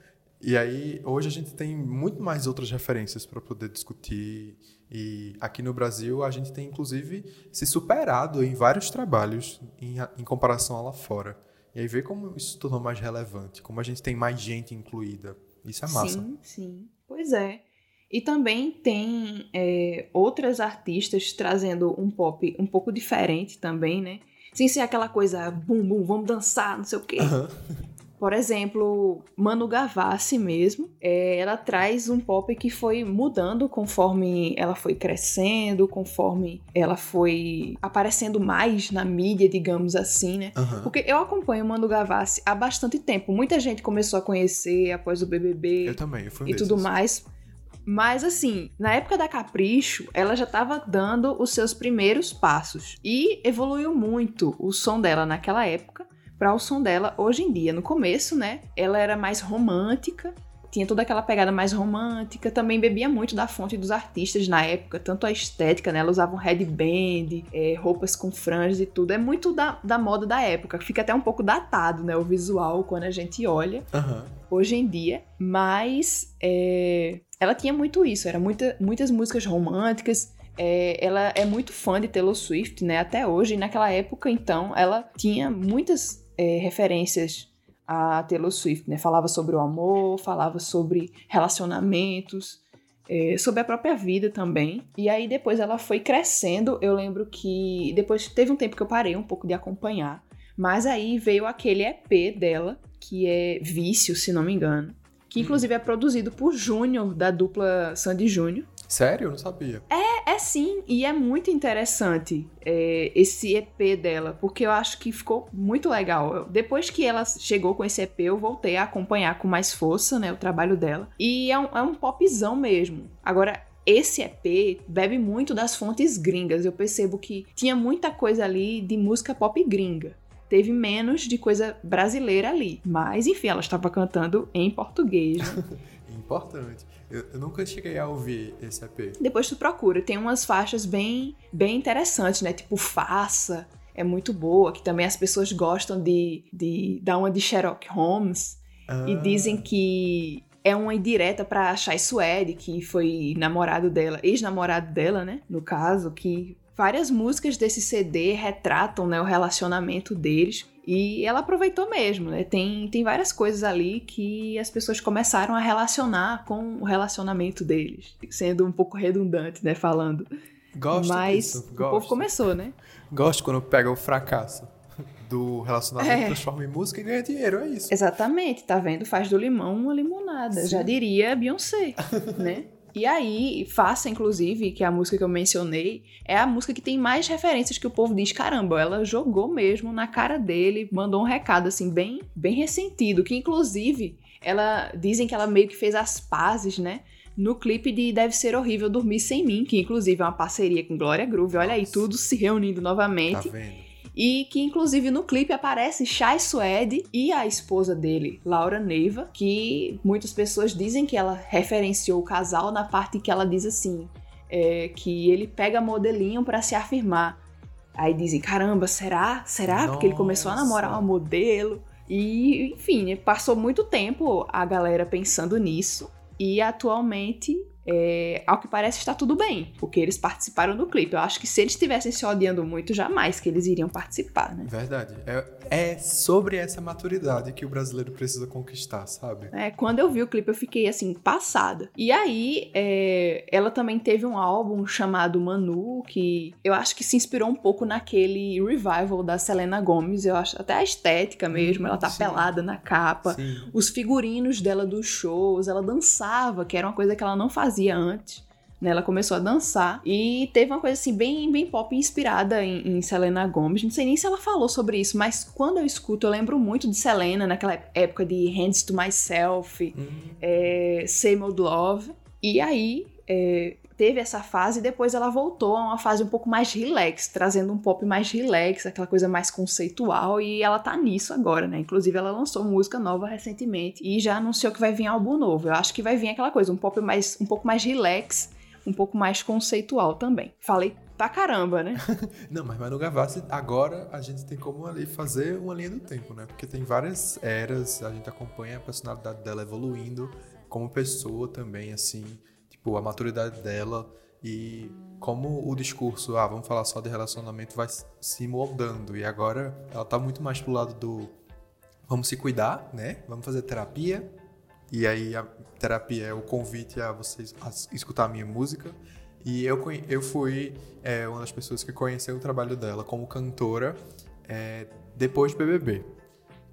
E aí, hoje a gente tem muito mais outras referências para poder discutir. E aqui no Brasil, a gente tem, inclusive, se superado em vários trabalhos em, em comparação a lá fora. E aí, ver como isso se tornou mais relevante, como a gente tem mais gente incluída. Isso é massa. Sim, sim. Pois é. E também tem é, outras artistas trazendo um pop um pouco diferente também, né? Sem ser aquela coisa bum bum, vamos dançar, não sei o quê. Uhum. Por exemplo, Manu Gavassi mesmo, é, ela traz um pop que foi mudando conforme ela foi crescendo, conforme ela foi aparecendo mais na mídia, digamos assim, né? Uhum. Porque eu acompanho Manu Gavassi há bastante tempo. Muita gente começou a conhecer após o BBB. Eu também, eu fui um E desses. tudo mais. Mas assim, na época da Capricho, ela já estava dando os seus primeiros passos e evoluiu muito o som dela naquela época para o som dela hoje em dia. No começo, né, ela era mais romântica, tinha toda aquela pegada mais romântica, também bebia muito da fonte dos artistas na época, tanto a estética, né? Ela usava um headband, é, roupas com franjas e tudo. É muito da, da moda da época. Fica até um pouco datado, né? O visual quando a gente olha uhum. hoje em dia. Mas é, ela tinha muito isso, era muita, muitas músicas românticas. É, ela é muito fã de Taylor Swift, né? Até hoje. E naquela época, então, ela tinha muitas é, referências a Taylor Swift, né? Falava sobre o amor, falava sobre relacionamentos, é, sobre a própria vida também. E aí depois ela foi crescendo. Eu lembro que depois teve um tempo que eu parei um pouco de acompanhar, mas aí veio aquele EP dela que é Vício, se não me engano, que inclusive é produzido por Júnior da dupla Sandy Júnior. Sério? Eu não sabia. É, é sim. E é muito interessante é, esse EP dela, porque eu acho que ficou muito legal. Depois que ela chegou com esse EP, eu voltei a acompanhar com mais força, né, o trabalho dela. E é um, é um popzão mesmo. Agora, esse EP bebe muito das fontes gringas. Eu percebo que tinha muita coisa ali de música pop gringa. Teve menos de coisa brasileira ali. Mas, enfim, ela estava cantando em português. Né? Importante. Eu, eu, nunca cheguei a ouvir esse EP. Depois tu procura. Tem umas faixas bem, bem interessantes, né? Tipo Faça. É muito boa, que também as pessoas gostam de, de dar uma de Sherlock Holmes. Ah. E dizem que é uma indireta pra Shai Suede, que foi namorado dela, ex-namorado dela, né? No caso, que várias músicas desse CD retratam né, o relacionamento deles. E ela aproveitou mesmo, né? Tem, tem várias coisas ali que as pessoas começaram a relacionar com o relacionamento deles, sendo um pouco redundante, né? Falando. Gosto Mas disso, o gosto. povo começou, né? Gosto quando pega o fracasso do relacionamento, É. transforma em música e ganha dinheiro, é isso. Exatamente, tá vendo? Faz do limão uma limonada. Sim. Já diria Beyoncé, né? E aí, Faça, inclusive, que é a música que eu mencionei, é a música que tem mais referências que o povo diz, caramba, ela jogou mesmo na cara dele, mandou um recado, assim, bem, bem ressentido, que inclusive, ela, dizem que ela meio que fez as pazes, né? No clipe de Deve Ser Horrível Dormir Sem Mim, que inclusive é uma parceria com Glória Groove, olha aí, Nossa. tudo se reunindo Tá novamente. vendo? E que, inclusive, no clipe aparece Chai Suede e a esposa dele, Laura Neiva, que muitas pessoas dizem que ela referenciou o casal na parte que ela diz assim: é, que ele pega modelinho pra se afirmar. Aí dizem: caramba, será? Será? Porque ele começou a namorar Nossa. uma modelo. E, enfim, passou muito tempo a galera pensando nisso. E atualmente, é, ao que parece, está tudo bem, porque eles participaram do clipe. Eu acho que se eles estivessem se odiando muito, jamais que eles iriam participar, né? Verdade. É, é sobre essa maturidade que o brasileiro precisa conquistar, sabe? É, quando eu vi o clipe, eu fiquei assim, passada. E aí, é, ela também teve um álbum chamado Manu, que eu acho que se inspirou um pouco naquele revival da Selena Gomez. Eu acho até a estética mesmo, ela tá sim. pelada na capa. Sim. os figurinos dela dos shows, ela dançava, que era uma coisa que ela não fazia antes. Né, ela começou a dançar e teve uma coisa assim bem, bem pop inspirada em, em Selena Gomez. Não sei nem se ela falou sobre isso, mas quando eu escuto, eu lembro muito de Selena naquela época de Hands to Myself, Hum, é, Same Old Love. E aí é, teve essa fase e depois ela voltou a uma fase um pouco mais relax, trazendo um pop mais relax, aquela coisa mais conceitual. E ela tá nisso agora, né? Inclusive ela lançou música nova recentemente e já anunciou que vai vir álbum novo. Eu acho que vai vir aquela coisa, um pop mais, um pouco mais relax, um pouco mais conceitual também. Falei pra caramba, né? Não, mas Manu Gavassi, agora a gente tem como ali fazer uma linha do tempo, né? Porque tem várias eras, a gente acompanha a personalidade dela evoluindo como pessoa também, assim, tipo, a maturidade dela e como o discurso, ah, vamos falar só de relacionamento, vai se moldando. E agora ela tá muito mais pro lado do vamos se cuidar, né? Vamos fazer terapia. E aí a terapia é o convite a vocês a escutar a minha música. E eu, eu fui é, uma das pessoas que conheceu o trabalho dela como cantora é, depois do BBB.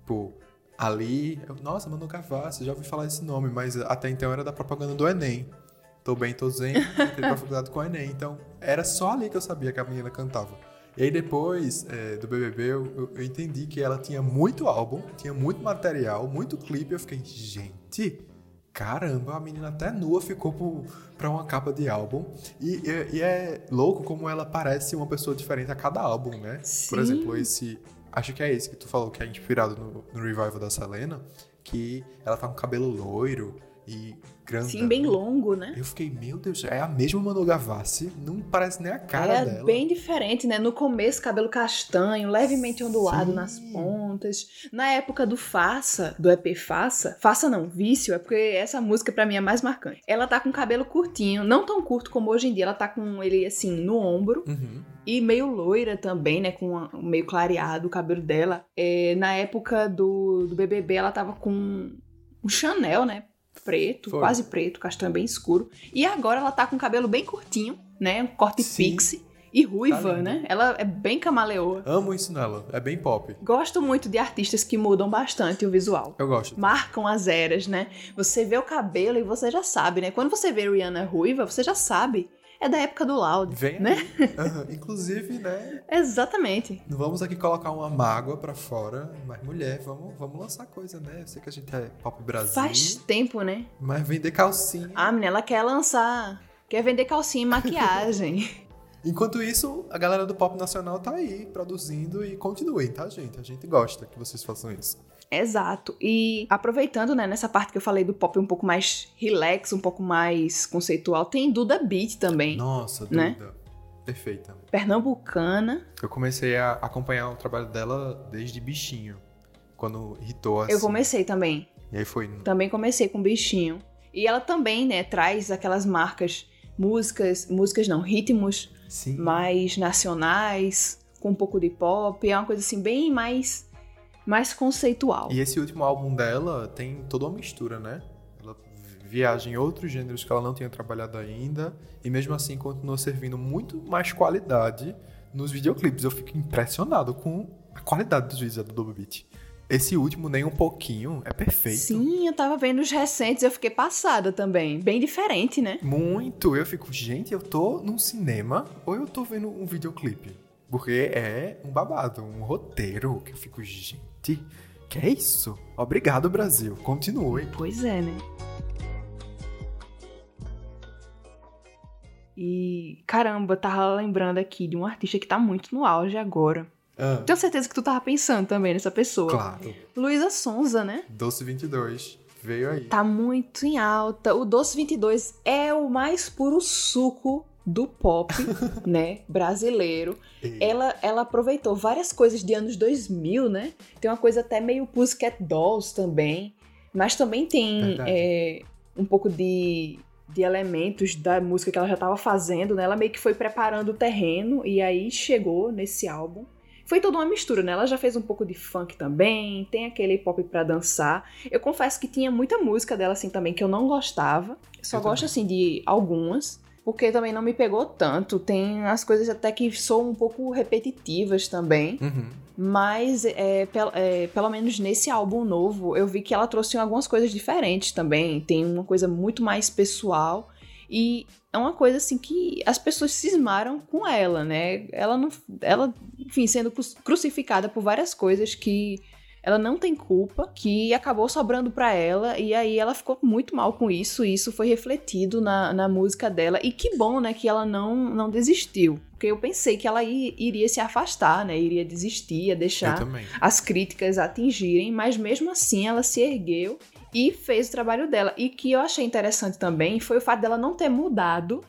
Tipo, ali, eu, nossa, Manu Gavassi, já ouvi falar esse nome, mas até então era da propaganda do Enem. Tô bem, tô zen, entrei pra faculdade com o Enem. Então, era só ali que eu sabia que a menina cantava. E aí depois é, do BBB, eu, eu- entendi que ela tinha muito álbum, tinha muito material, muito clipe. Eu fiquei, gente, caramba, a menina até nua ficou pro, pra uma capa de álbum. E, e- e é louco como ela parece uma pessoa diferente a cada álbum, né? Por Sim. exemplo, esse. Acho que é esse que tu falou que é inspirado no, no revival da Selena, que ela tá com cabelo loiro e grande. Sim, bem longo, né? Eu fiquei, meu Deus, é a mesma Manu Gavassi, não parece nem a cara é dela. bem diferente, né? No começo, cabelo castanho, levemente ondulado Sim. nas pontas. Na época do Faça, do EP Faça, Faça não, Vício, é porque essa música pra mim é mais marcante. Ela tá com cabelo curtinho, não tão curto como hoje em dia, ela tá com ele assim no ombro Uhum. e meio loira também, né? Com meio clareado o cabelo dela. É, na época do, do BBB, ela tava com um Chanel, né? Preto, Foi. quase preto, castanho bem escuro. E agora ela tá com o cabelo bem curtinho, né? Um corte Sim. pixie. E ruiva, linda. né? Ela é bem camaleoa. Amo isso nela, é bem pop. Gosto muito de artistas que mudam bastante o visual. Eu gosto. Marcam as eras, né? Você vê o cabelo e você já sabe, né? Quando você vê Rihanna ruiva, você já sabe. É da época do Loud, Vem né? Aham, Inclusive, né? Exatamente. Não vamos aqui colocar uma mágoa pra fora, mas mulher, vamos, vamos lançar coisa, né? Eu sei que a gente é pop Brasil, Faz tempo, né? mas vender calcinha. A menina, ela quer lançar. Quer vender calcinha e maquiagem. Enquanto isso, a galera do pop nacional tá aí produzindo e continuem, tá, gente? A gente gosta que vocês façam isso. Exato. E aproveitando, né, nessa parte que eu falei do pop um pouco mais relax, um pouco mais conceitual, tem Duda Beat também. Nossa, Né? Duda. Perfeita. Pernambucana. Eu comecei a acompanhar o trabalho dela desde bichinho. Quando hitou assim. Eu comecei também. E aí foi. Também comecei com bichinho. E ela também, né, traz aquelas marcas, músicas, músicas não, ritmos Sim. mais nacionais, com um pouco de pop. É uma coisa assim bem mais mais conceitual. E esse último álbum dela tem toda uma mistura, né? Ela viaja em outros gêneros que ela não tinha trabalhado ainda, e mesmo assim continua servindo muito mais qualidade nos videoclipes. Eu fico impressionado com a qualidade dos vídeos da Double Beat. Esse último, nem um pouquinho, é perfeito. Sim, eu tava vendo os recentes, eu fiquei passada também. Bem diferente, né? Muito. Eu fico, gente, eu tô num cinema ou eu tô vendo um videoclipe? Porque é um babado, um roteiro que eu fico, gente, que é isso? Obrigado, Brasil. Continue. Pois é, né? E caramba, tava lembrando aqui de um artista que tá muito no auge agora. Ah, Tenho certeza que tu tava pensando também nessa pessoa. claro. Luísa Sonza, né? Doce 22 veio aí. Tá muito em alta. O Doce 22 é o mais puro suco do pop, né, brasileiro. E- Ela, ela aproveitou várias coisas de anos 2000, né? Tem uma coisa até meio Pussycat Dolls também. Mas também tem é, um pouco de, de elementos da música que ela já estava fazendo, né? Ela meio que foi preparando o terreno e aí chegou nesse álbum. Foi toda uma mistura, né? Ela já fez um pouco de funk também, tem aquele pop pra dançar. Eu confesso que tinha muita música dela assim também que eu não gostava. Só Eu gosto também. assim de algumas, porque também não me pegou tanto. Tem as coisas até que soam um pouco repetitivas também. Uhum. Mas, é, pel- é, pelo menos nesse álbum novo, eu vi que ela trouxe algumas coisas diferentes também. Tem uma coisa muito mais pessoal. E é uma coisa assim que as pessoas cismaram com ela, né? Ela não. Ela, enfim, sendo cru- crucificada por várias coisas que ela não tem culpa, que acabou sobrando pra ela, e aí ela ficou muito mal com isso, e isso foi refletido na, na música dela. E que bom, né, que ela não, não desistiu. Porque eu pensei que ela i- iria se afastar, né? Iria desistir, ia deixar as críticas atingirem, mas mesmo assim ela se ergueu e fez o trabalho dela. E que eu achei interessante também foi o fato dela não ter mudado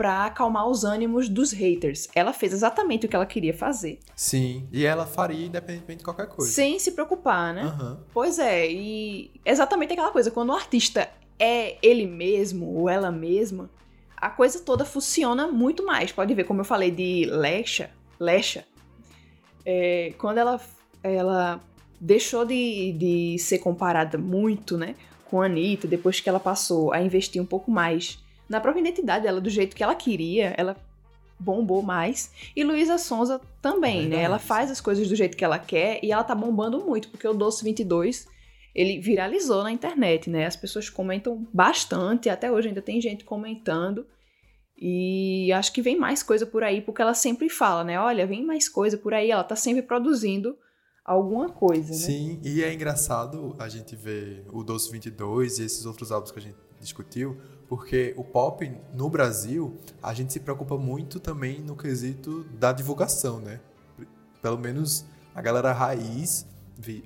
pra acalmar os ânimos dos haters. Ela fez exatamente o que ela queria fazer, Sim. E ela faria independentemente de qualquer coisa. sem se preocupar, né? Aham. Pois é, e exatamente aquela coisa, quando o artista é ele mesmo ou ela mesma, a coisa toda funciona muito mais. Pode ver, como eu falei de Lecha, Lecha, é, quando ela, ela deixou de, de ser comparada muito, né, com a Anitta, depois que ela passou a investir um pouco mais na própria identidade dela, do jeito que ela queria, ela bombou mais. E Luísa Sonza também, né? Verdade. Ela faz as coisas do jeito que ela quer e ela tá bombando muito, porque o Doce 22 ele viralizou na internet, né? As pessoas comentam bastante, até hoje ainda tem gente comentando. E acho que vem mais coisa por aí, porque ela sempre fala, né? Olha, vem mais coisa por aí, ela tá sempre produzindo alguma coisa, né? Sim, e é engraçado a gente ver o Doce 22 e esses outros álbuns que a gente discutiu, porque o pop no Brasil, a gente se preocupa muito também no quesito da divulgação, né? Pelo menos a galera raiz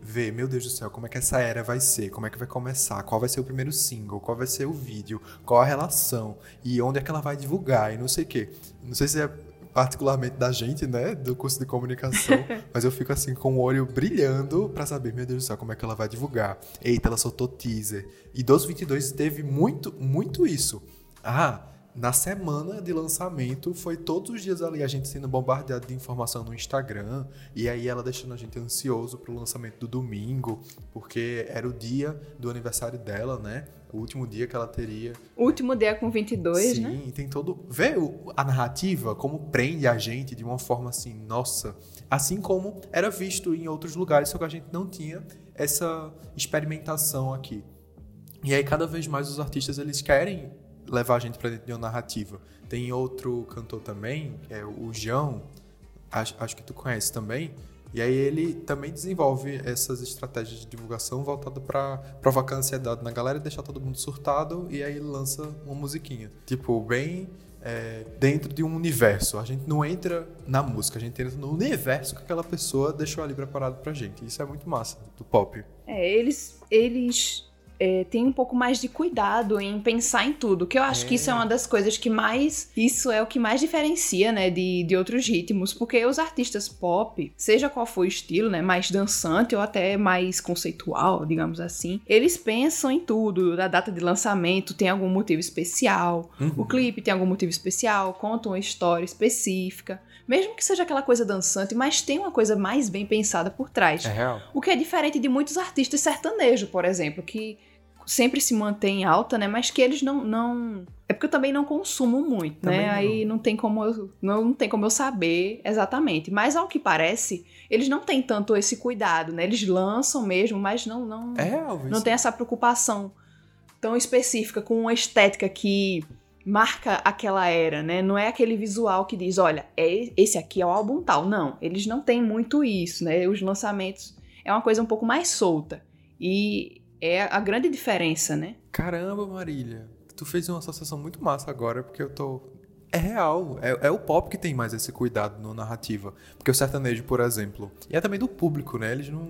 vê, meu Deus do céu, como é que essa era vai ser, como é que vai começar, qual vai ser o primeiro single, qual vai ser o vídeo, qual a relação e onde é que ela vai divulgar e não sei o quê. Não sei se é particularmente da gente, né, do curso de comunicação, mas eu fico assim com o olho brilhando pra saber, meu Deus do céu, como é que ela vai divulgar. Eita, ela soltou teaser. E 1222 teve muito, muito isso. Ah, na semana de lançamento, foi todos os dias ali a gente sendo bombardeado de informação no Instagram, e aí ela deixando a gente ansioso pro lançamento do domingo, porque era o dia do aniversário dela, né? O último dia que ela teria Último dia com 22, Sim, né? e tem todo. Vê a narrativa, como prende a gente de uma forma assim, nossa. Assim como era visto em outros lugares, só que a gente não tinha essa experimentação aqui. E aí, cada vez mais, os artistas eles querem levar a gente pra dentro de uma narrativa. Tem outro cantor também, é o João, acho, acho que tu conhece também. E aí ele também desenvolve essas estratégias de divulgação voltada pra provocar ansiedade na galera e deixar todo mundo surtado. E aí lança uma musiquinha. Tipo, bem é, dentro de um universo. A gente não entra na música, a gente entra no universo que aquela pessoa deixou ali preparado pra gente. Isso é muito massa, do pop. É, eles, eles é, têm um pouco mais de cuidado em pensar em tudo, que eu acho que isso é É. uma das coisas que mais. Isso é o que mais diferencia, né, de, de outros ritmos, porque os artistas pop, seja qual for o estilo, né, mais dançante ou até mais conceitual, digamos assim, eles pensam em tudo, da data de lançamento tem algum motivo especial, o clipe tem algum motivo especial, conta uma história específica, mesmo que seja aquela coisa dançante, mas tem uma coisa mais bem pensada por trás. É real. O que é diferente de muitos artistas sertanejos, por exemplo, que sempre se mantém alta, né? Mas que eles não. não... É porque eu também não consumo muito, Também né? não. Aí não tem como eu, não, não tem como eu saber exatamente. Mas ao que parece, eles não têm tanto esse cuidado, né? Eles lançam mesmo, mas não não É, não tem essa preocupação tão específica com uma estética que marca aquela era, né? Não é aquele visual que diz, olha, é, esse aqui é o álbum tal. Não, eles não têm muito isso, né? Os lançamentos é uma coisa um pouco mais solta. E é a grande diferença, né? Caramba, Marília. Tu fez uma associação muito massa agora, porque eu tô. É real. É, é o pop que tem mais esse cuidado na narrativa. Porque o sertanejo, por exemplo. E é também do público, né? Eles não.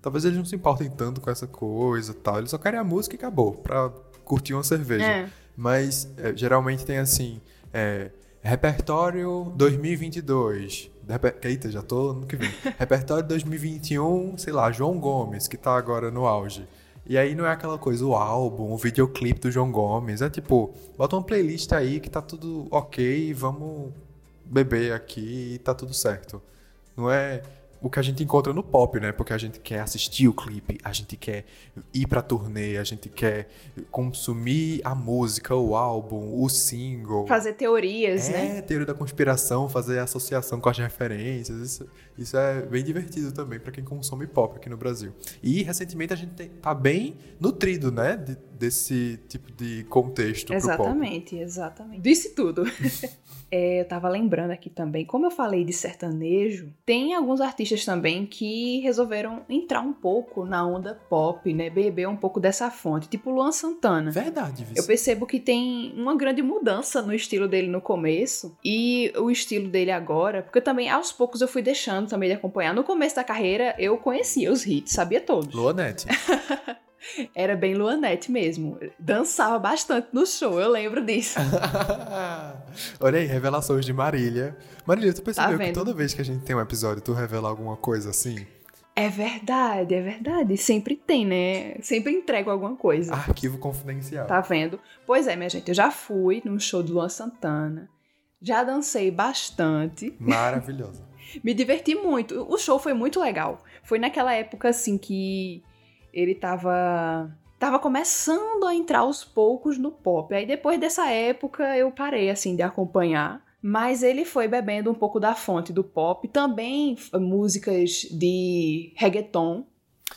Talvez eles não se importem tanto com essa coisa e tal. Eles só querem a música e acabou. Pra curtir uma cerveja. É. Mas é, geralmente tem assim. é, repertório 2022. Reper- Eita, já tô no que vem. repertório 2021, sei lá, João Gomes, que tá agora no auge. E aí não é aquela coisa, o álbum, o videoclipe do João Gomes. É tipo, bota uma playlist aí que tá tudo ok, vamos beber aqui e tá tudo certo. Não é o que a gente encontra no pop, né? Porque a gente quer assistir o clipe, a gente quer ir pra turnê, a gente quer consumir a música, o álbum, o single. Fazer teorias, né? É, teoria da conspiração, fazer associação com as referências. Isso, isso é bem divertido também pra quem consome pop aqui no Brasil. E recentemente a gente tá bem nutrido, né? de- desse tipo de contexto pro pop. Exatamente, exatamente. Disse tudo. É, eu tava lembrando aqui também, como eu falei de sertanejo, tem alguns artistas também que resolveram entrar um pouco na onda pop, né? Beber um pouco dessa fonte, tipo Luan Santana. Verdade, Eu Vici. percebo que tem uma grande mudança no estilo dele no começo e o estilo dele agora, porque também aos poucos eu fui deixando também de acompanhar. No começo da carreira eu conhecia os hits, sabia todos. Luanete. Era bem Luanete mesmo. Dançava bastante no show, eu lembro disso. Olha aí, revelações de Marília. Marília, tu percebeu que vendo? toda vez que a gente tem um episódio, tu revela alguma coisa assim? É verdade, é verdade. Sempre tem, né? Sempre entrego alguma coisa. Arquivo confidencial. Tá vendo? Pois é, minha gente, eu já fui num show do Luan Santana. Já dancei bastante. Maravilhosa. Me diverti muito. O show foi muito legal. Foi naquela época, assim, que ele tava. Tava começando a entrar aos poucos no pop. Aí depois dessa época eu parei, assim, de acompanhar. Mas ele foi bebendo um pouco da fonte do pop. Também músicas de reggaeton.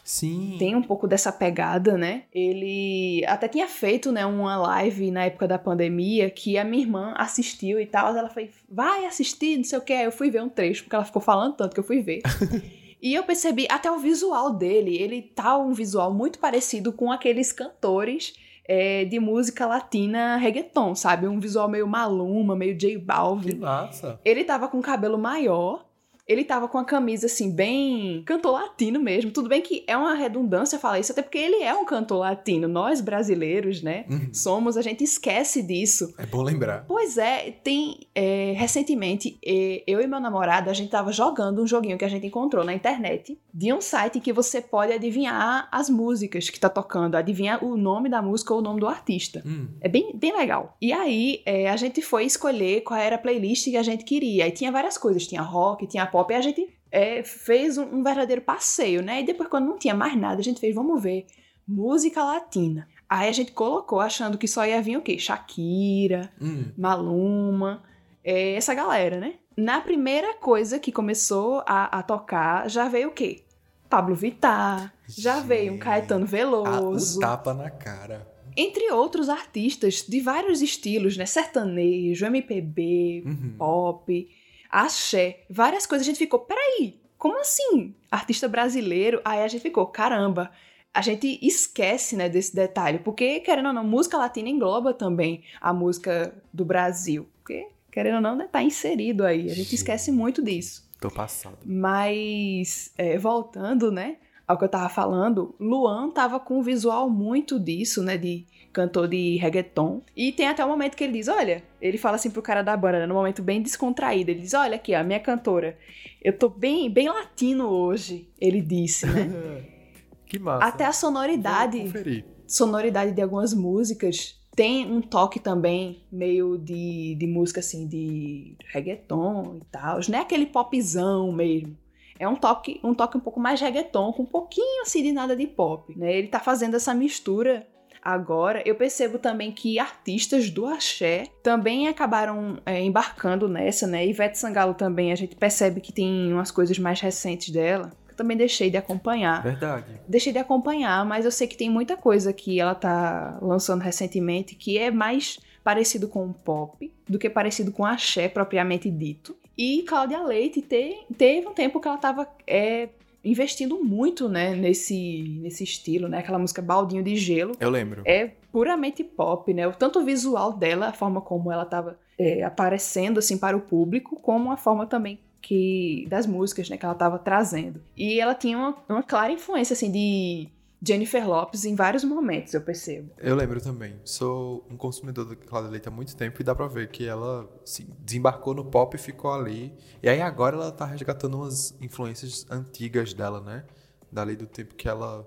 Sim. Tem um pouco dessa pegada, né? Ele até tinha feito, né, uma live na época da pandemia que a minha irmã assistiu e tal. Ela foi, vai assistir, não sei o que. Eu fui ver um trecho, porque ela ficou falando tanto que eu fui ver. e eu percebi até o visual dele. Ele tá um visual muito parecido com aqueles cantores é, de música latina reggaeton, sabe? Um visual meio Maluma, meio J Que Balvin. massa. Ele tava com o cabelo maior. Ele tava com a camisa assim, bem. cantor latino mesmo. Tudo bem que é uma redundância falar isso, até porque ele é um cantor latino. Nós brasileiros, né? Uhum. Somos, a gente esquece disso. É bom lembrar. Pois é, tem. é, recentemente, eu e meu namorado, a gente tava jogando um joguinho que a gente encontrou na internet de um site que você pode adivinhar as músicas que tá tocando, adivinhar o nome da música ou o nome do artista. Hum. É bem, bem legal. E aí, é, a gente foi escolher qual era a playlist que a gente queria. Aí tinha várias coisas, tinha rock, tinha pop, e a gente é, fez um, um verdadeiro passeio, né? E depois, quando não tinha mais nada, a gente fez, vamos ver, música latina. Aí a gente colocou, achando que só ia vir o quê? Shakira, Hum. Maluma, é, essa galera, né? Na primeira coisa que começou a, a tocar, já veio o quê? Pablo Vittar, já veio um Gente. Caetano Veloso o tapa na cara. entre outros artistas de vários estilos, né? Sertanejo, MPB, Uhum. pop, axé, várias coisas. A gente ficou, peraí, como assim? Artista brasileiro? Aí a gente ficou, caramba. A gente esquece, né, desse detalhe, porque, querendo ou não, música latina engloba também a música do Brasil. Porque, querendo ou não, né, tá inserido aí. A gente esquece muito disso. Tô passado. Mas, é, voltando, né, ao que eu tava falando, Luan tava com um visual muito disso, né, de cantor de reggaeton. E tem até o momento que ele diz, olha, ele fala assim pro cara da banda, né, num momento bem descontraído, ele diz, olha aqui, a minha cantora, eu tô bem, bem latino hoje, ele disse, né. que massa. até a sonoridade sonoridade de algumas músicas tem um toque também meio de, de música assim de reggaeton e tal, não é aquele popzão mesmo. É um toque, um toque um pouco mais reggaeton, com um pouquinho assim de nada de pop, né? Ele tá fazendo essa mistura agora, eu percebo também que artistas do axé também acabaram é, embarcando nessa, né? Ivete Sangalo também, a gente percebe que tem umas coisas mais recentes dela. Eu também deixei de acompanhar. Verdade. Deixei de acompanhar, mas eu sei que tem muita coisa que ela tá lançando recentemente que é mais parecido com o pop do que parecido com axé propriamente dito. E Cláudia Leite te, teve um tempo que ela tava é, investindo muito, né, nesse, nesse estilo, né? Aquela música Baldinho de Gelo. Eu lembro. É puramente pop, né? Tanto o visual dela, a forma como ela tava é, aparecendo, assim, para o público, como a forma também que das músicas, né, que ela tava trazendo. E ela tinha uma, uma clara influência, assim, de Jennifer Lopes em vários momentos, eu percebo. Eu lembro também. Sou um consumidor da Cláudia Leite há muito tempo e dá pra ver que ela se desembarcou no pop e ficou ali. E aí agora ela tá resgatando umas influências antigas dela, né? Dali do tempo que ela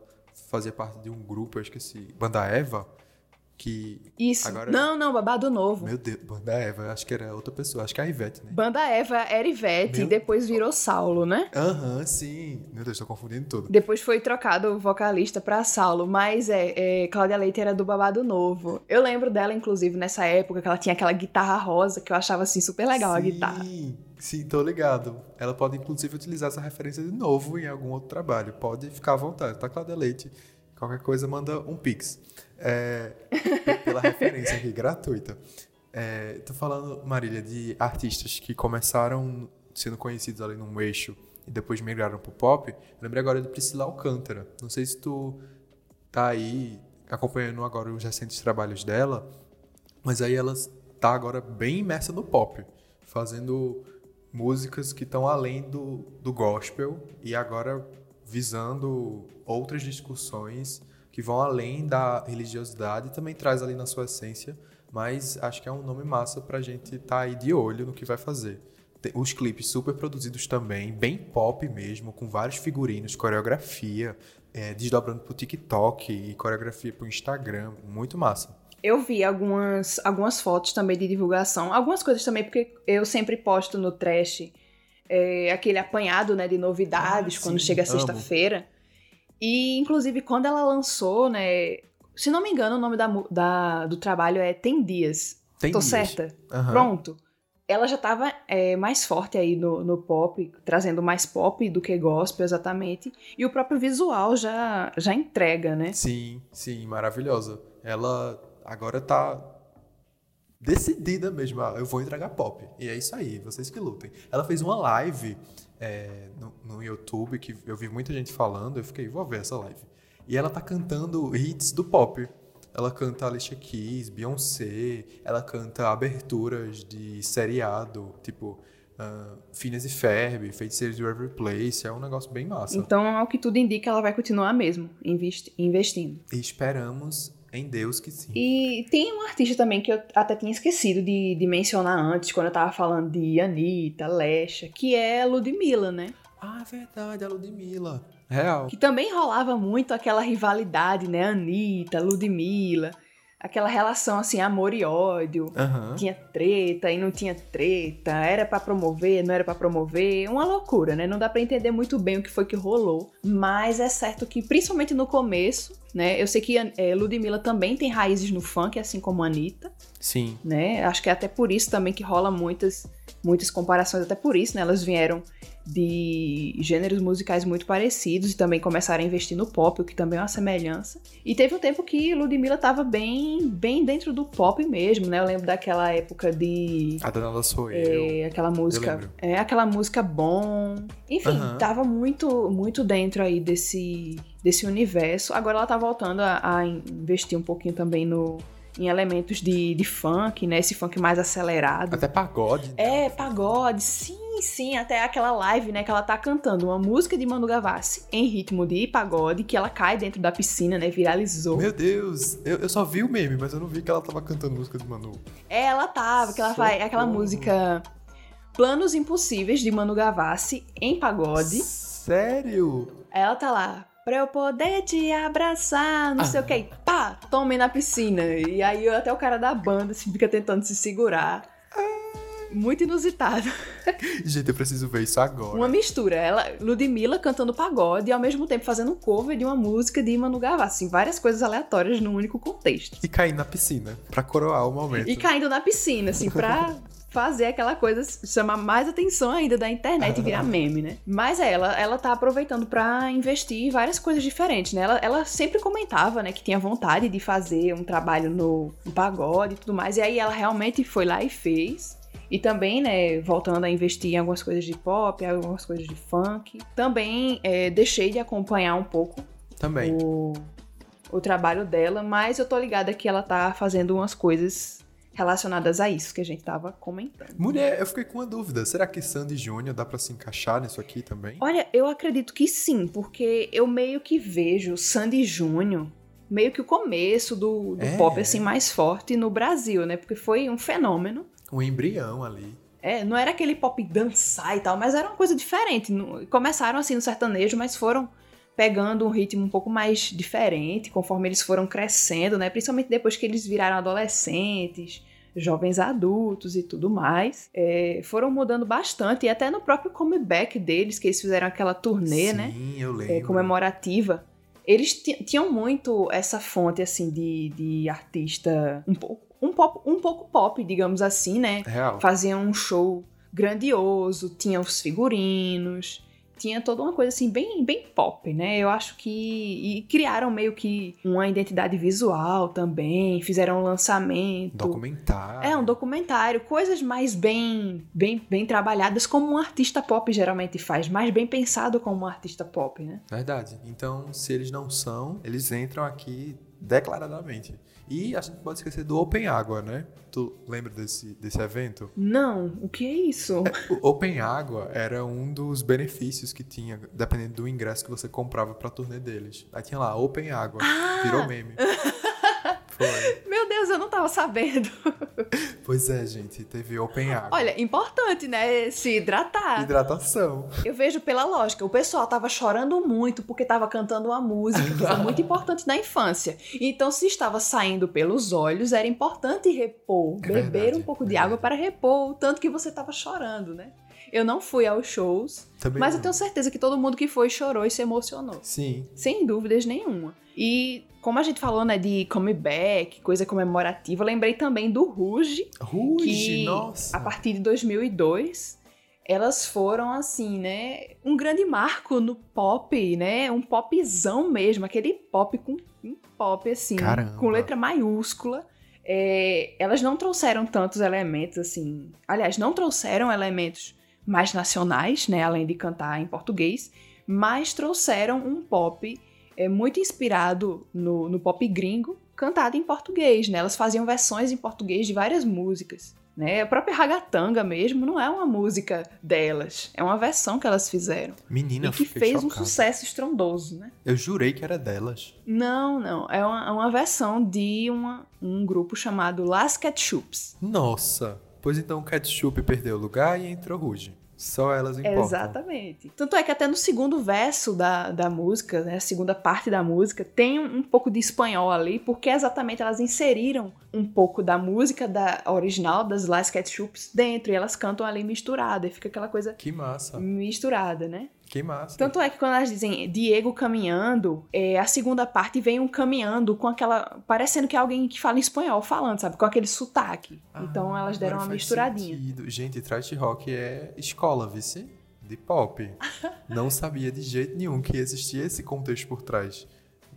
fazia parte de um grupo, eu esqueci, Banda Eva que Isso. agora Não, não, Babado Novo. meu Deus, Banda Eva, acho que era outra pessoa, acho que é a Ivete, né? Banda Eva era Ivete Meu- e depois virou Saulo, né? Aham, sim. Meu Deus, tô confundindo tudo. Depois foi trocado o vocalista pra Saulo, mas é, é, Cláudia Leite era do Babado Novo. Eu lembro dela, inclusive, nessa época, que ela tinha aquela guitarra rosa, que eu achava, assim, super legal a sim, guitarra. Sim, tô ligado. Ela pode, inclusive, utilizar essa referência de novo em algum outro trabalho. Pode ficar à vontade, tá, Cláudia Leite? Qualquer coisa, manda um pix. É, pela referência aqui, gratuita. É, tô falando, Marília, de artistas que começaram sendo conhecidos ali num eixo e depois migraram pro pop. Lembrei agora de Priscila Alcântara. Não sei se tu tá aí acompanhando agora os recentes trabalhos dela, mas aí ela tá agora bem imersa no pop, fazendo músicas que estão além do, do gospel e agora visando outras discussões que vão além da religiosidade e também traz ali na sua essência, mas acho que é um nome massa pra gente estar aí de olho no que vai fazer. Os clipes super produzidos também, bem pop mesmo, com vários figurinos, coreografia, é, desdobrando pro TikTok e coreografia pro Instagram, muito massa. Eu vi algumas, algumas fotos também de divulgação, algumas coisas também, porque eu sempre posto no Trash é, aquele apanhado né, de novidades Ah, quando sim, chega sexta-feira. E, inclusive, quando ela lançou, né? Se não me engano, o nome da, da- do trabalho é Tem Dias. Tem Tô dias. certa? Aham. Pronto. Ela já tava é, mais forte aí no, no pop, trazendo mais pop do que gospel, exatamente. E o próprio visual já, já entrega, né? Sim, sim, maravilhosa. Ela agora tá decidida mesmo. Ah, eu vou entregar pop. E é isso aí, vocês que lutem. Ela fez uma live é, no, no YouTube que eu vi muita gente falando. Eu fiquei, vou ver essa live. E ela tá cantando hits do pop. Ela canta Alicia Keys, Beyoncé. Ela canta aberturas de seriado, tipo Phineas e Ferb, Feiticeiros de Every Place. É um negócio bem massa. Então, ao que tudo indica, ela vai continuar mesmo investi- investindo. E esperamos em Deus que sim. E tem um artista também que eu até tinha esquecido de, de mencionar antes, quando eu tava falando de Anitta, Lesha, que é Ludmilla, né? Ah, verdade, a Ludmilla. Real. Que também rolava muito aquela rivalidade, né? Anitta, Ludmilla, aquela relação assim, amor e ódio. Aham. Tinha treta e não tinha treta, era pra promover, não era pra promover, uma loucura, né? Não dá pra entender muito bem o que foi que rolou, mas é certo que principalmente no começo, né? Eu sei que é, Ludmilla também tem raízes no funk, assim como a Anitta, Sim. né? Acho que é até por isso também que rola muitas muitas comparações, até por isso, né? Elas vieram de gêneros musicais muito parecidos e também começaram a investir no pop, o que também é uma semelhança. E teve um tempo que Ludmilla tava bem, bem dentro do pop mesmo, né? Eu lembro daquela época de A danada sou eu. é, aquela música, lembro. é aquela música bom. Enfim, Aham. tava muito muito dentro aí desse desse universo. Agora ela tá voltando a, a investir um pouquinho também no em elementos de, de funk, né? Esse funk mais acelerado. Até pagode. né? É, pagode, sim, sim, até aquela live, né, que ela tá cantando uma música de Manu Gavassi em ritmo de pagode, que ela cai dentro da piscina, né, viralizou. Meu Deus, eu, eu só vi o meme, mas eu não vi que ela tava cantando música de Manu. É, ela tava, que ela vai, aquela música Planos Impossíveis de Manu Gavassi em pagode. Sério? Ela tá lá, pra eu poder te abraçar, não sei o que, pá, tome na piscina. E aí até o cara da banda se fica tentando se segurar. muito inusitado. Gente, eu preciso ver isso agora. Uma mistura. Ela, Ludmilla cantando pagode e ao mesmo tempo fazendo um cover de uma música de Manu Gavassi. Assim, várias coisas aleatórias num único contexto. E caindo na piscina, pra coroar o momento. E caindo na piscina, assim, pra fazer aquela coisa chamar mais atenção ainda da internet e virar meme, né? Mas é, ela, ela tá aproveitando para investir em várias coisas diferentes, né? Ela, ela sempre comentava, né, que tinha vontade de fazer um trabalho no, no pagode e tudo mais, e aí ela realmente foi lá e fez. E também, né, voltando a investir em algumas coisas de pop, algumas coisas de funk. Também é, deixei de acompanhar um pouco Também. o, o trabalho dela, mas eu tô ligada que ela tá fazendo umas coisas relacionadas a isso que a gente tava comentando. Mulher, eu fiquei com uma dúvida. Será que Sandy Júnior dá pra se encaixar nisso aqui também? Olha, eu acredito que sim, porque eu meio que vejo Sandy Júnior meio que o começo do, do É. pop assim mais forte no Brasil, né? Porque foi um fenômeno. Um embrião ali. É, não era aquele pop dançar e tal, mas era uma coisa diferente. Começaram assim no sertanejo, mas foram pegando um ritmo um pouco mais diferente conforme eles foram crescendo, né? Principalmente depois que eles viraram adolescentes, jovens adultos e tudo mais. É, foram mudando bastante, e até no próprio comeback deles, que eles fizeram aquela turnê, Sim, né? eu lembro. é, comemorativa, eles ti- tinham muito essa fonte assim de, de artista um pouco um, pop, um pouco pop, digamos assim, né? Real. Faziam um show grandioso, tinha os figurinos, tinha toda uma coisa assim bem bem pop, né? Eu acho que e criaram meio que uma identidade visual também, fizeram um lançamento. Documentário. É um documentário, coisas mais bem, bem, bem trabalhadas como um artista pop geralmente faz, mais bem pensado como um artista pop, né? Verdade. Então, se eles não são, eles entram aqui declaradamente. E a gente pode esquecer do Open Água, né? Tu lembra desse, desse evento? Não, o que é isso? O Open Água era um dos benefícios que tinha, dependendo do ingresso que você comprava pra turnê deles. Aí tinha lá, Open Água. Ah! Virou meme. Foi. Meu Deus, eu não tava sabendo. Pois é, gente, teve Open Água. Olha, importante, né? Se hidratar. Hidratação. Eu vejo pela lógica, o pessoal tava chorando muito porque tava cantando uma música que foi muito importante na infância. Então, se estava saindo pelos olhos, era importante repor, É beber verdade, um pouco é de água para repor o tanto que você tava chorando, né? Eu não fui aos shows, Também mas eu não. tenho certeza que todo mundo que foi chorou e se emocionou. Sim. Sem dúvidas nenhuma. E como a gente falou, né, de comeback, coisa comemorativa, eu lembrei também do Ruge, Ruge, nossa. a partir de 2002 elas foram assim, né, um grande marco no pop, né, um popzão mesmo, aquele pop com um pop assim, Caramba. com letra maiúscula. É, elas não trouxeram tantos elementos assim, aliás, não trouxeram elementos mais nacionais, né, além de cantar em português, mas trouxeram um pop é, muito inspirado no, no pop gringo, cantado em português, né? Elas faziam versões em português de várias músicas. Né? A própria Ragatanga mesmo não é uma música delas, é uma versão que elas fizeram. Menina, e que fez um chocado. sucesso estrondoso, né? Eu jurei que era delas. Não, não. É uma, é uma versão de uma, um grupo chamado Las Ketchups. Nossa. Pois então o Ketchup perdeu o lugar e entrou Ruge. Só elas importam. Exatamente. Tanto é que até no segundo verso da, da música, né, a segunda parte da música, tem um, um pouco de espanhol ali, porque exatamente elas inseriram um pouco da música da original das Las Ketchups dentro, e elas cantam ali misturada, e fica aquela coisa Que massa. misturada, né? Que massa. Tanto é que quando elas dizem Diego caminhando, é, a segunda parte vem um caminhando com aquela. parecendo que é alguém que fala espanhol falando, sabe? Com aquele sotaque. então Ah, elas deram uma misturadinha. sentido. Gente, trash rock é escola, vice? De pop. Não sabia de jeito nenhum que existia esse contexto por trás.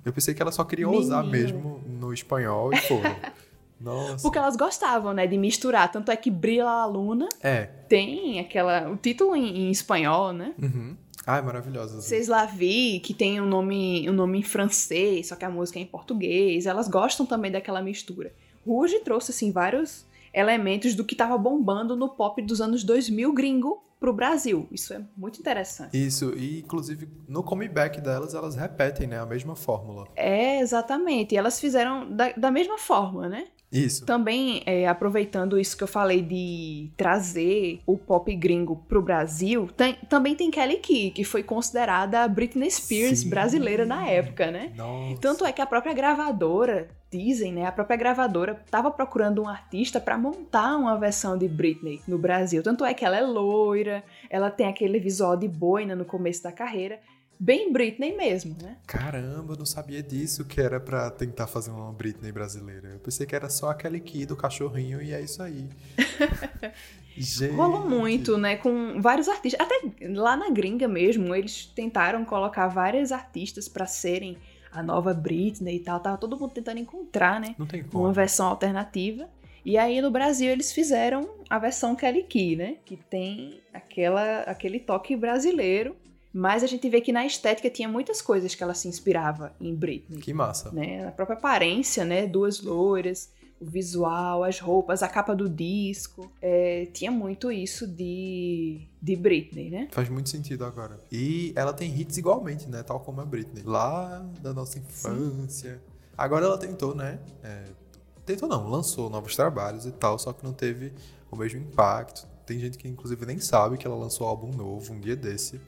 Eu pensei que ela só queria usar Menino. mesmo no espanhol e foram. Nossa. Porque elas gostavam, né, de misturar. Tanto é que Brilla la Luna É. tem aquela. o título em, em espanhol, né? Uhum. Ai, maravilhosa. Vocês lá vi que tem um nome, um nome em francês, só que a música é em português. Elas gostam também daquela mistura. Ruge trouxe, assim, vários elementos do que tava bombando no pop dos anos 2000 gringo pro Brasil. Isso é muito interessante. Isso, e inclusive no comeback delas, elas repetem, né? A mesma fórmula. É, exatamente. E elas fizeram da, da mesma forma, né? Isso. Também, é, aproveitando isso que eu falei de trazer o pop gringo pro Brasil, tem- também tem Kelly Key, que foi considerada a Britney Spears Sim. brasileira na época, né? Nossa. Tanto é que a própria gravadora, dizem, né? A própria gravadora tava procurando um artista pra montar uma versão de Britney no Brasil. Tanto é que ela é loira, ela tem aquele visual de boina no começo da carreira. Bem Britney mesmo, né? Caramba, eu não sabia disso que era pra tentar fazer uma Britney brasileira. Eu pensei que era só aquele Key do cachorrinho e é isso aí. Gente. Rolou muito, né? Com vários artistas. Até lá na gringa mesmo, eles tentaram colocar várias artistas pra serem a nova Britney e tal. Tava todo mundo tentando encontrar, né? Não tem como. Uma versão alternativa. E aí no Brasil eles fizeram a versão Kelly Key, né? Que tem aquela, aquele toque brasileiro. Mas a gente vê que na estética tinha muitas coisas que ela se inspirava em Britney. Que massa. Né? A própria aparência, né? Duas loiras, o visual, as roupas, a capa do disco. É, tinha muito isso de, de Britney, né? Faz muito sentido agora. E ela tem hits igualmente, né? Tal como a Britney. Lá da nossa infância. Agora ela tentou, né? é, tentou não, lançou novos trabalhos e tal, só que não teve o mesmo impacto. Tem gente que inclusive nem sabe que ela lançou um álbum novo um dia desse.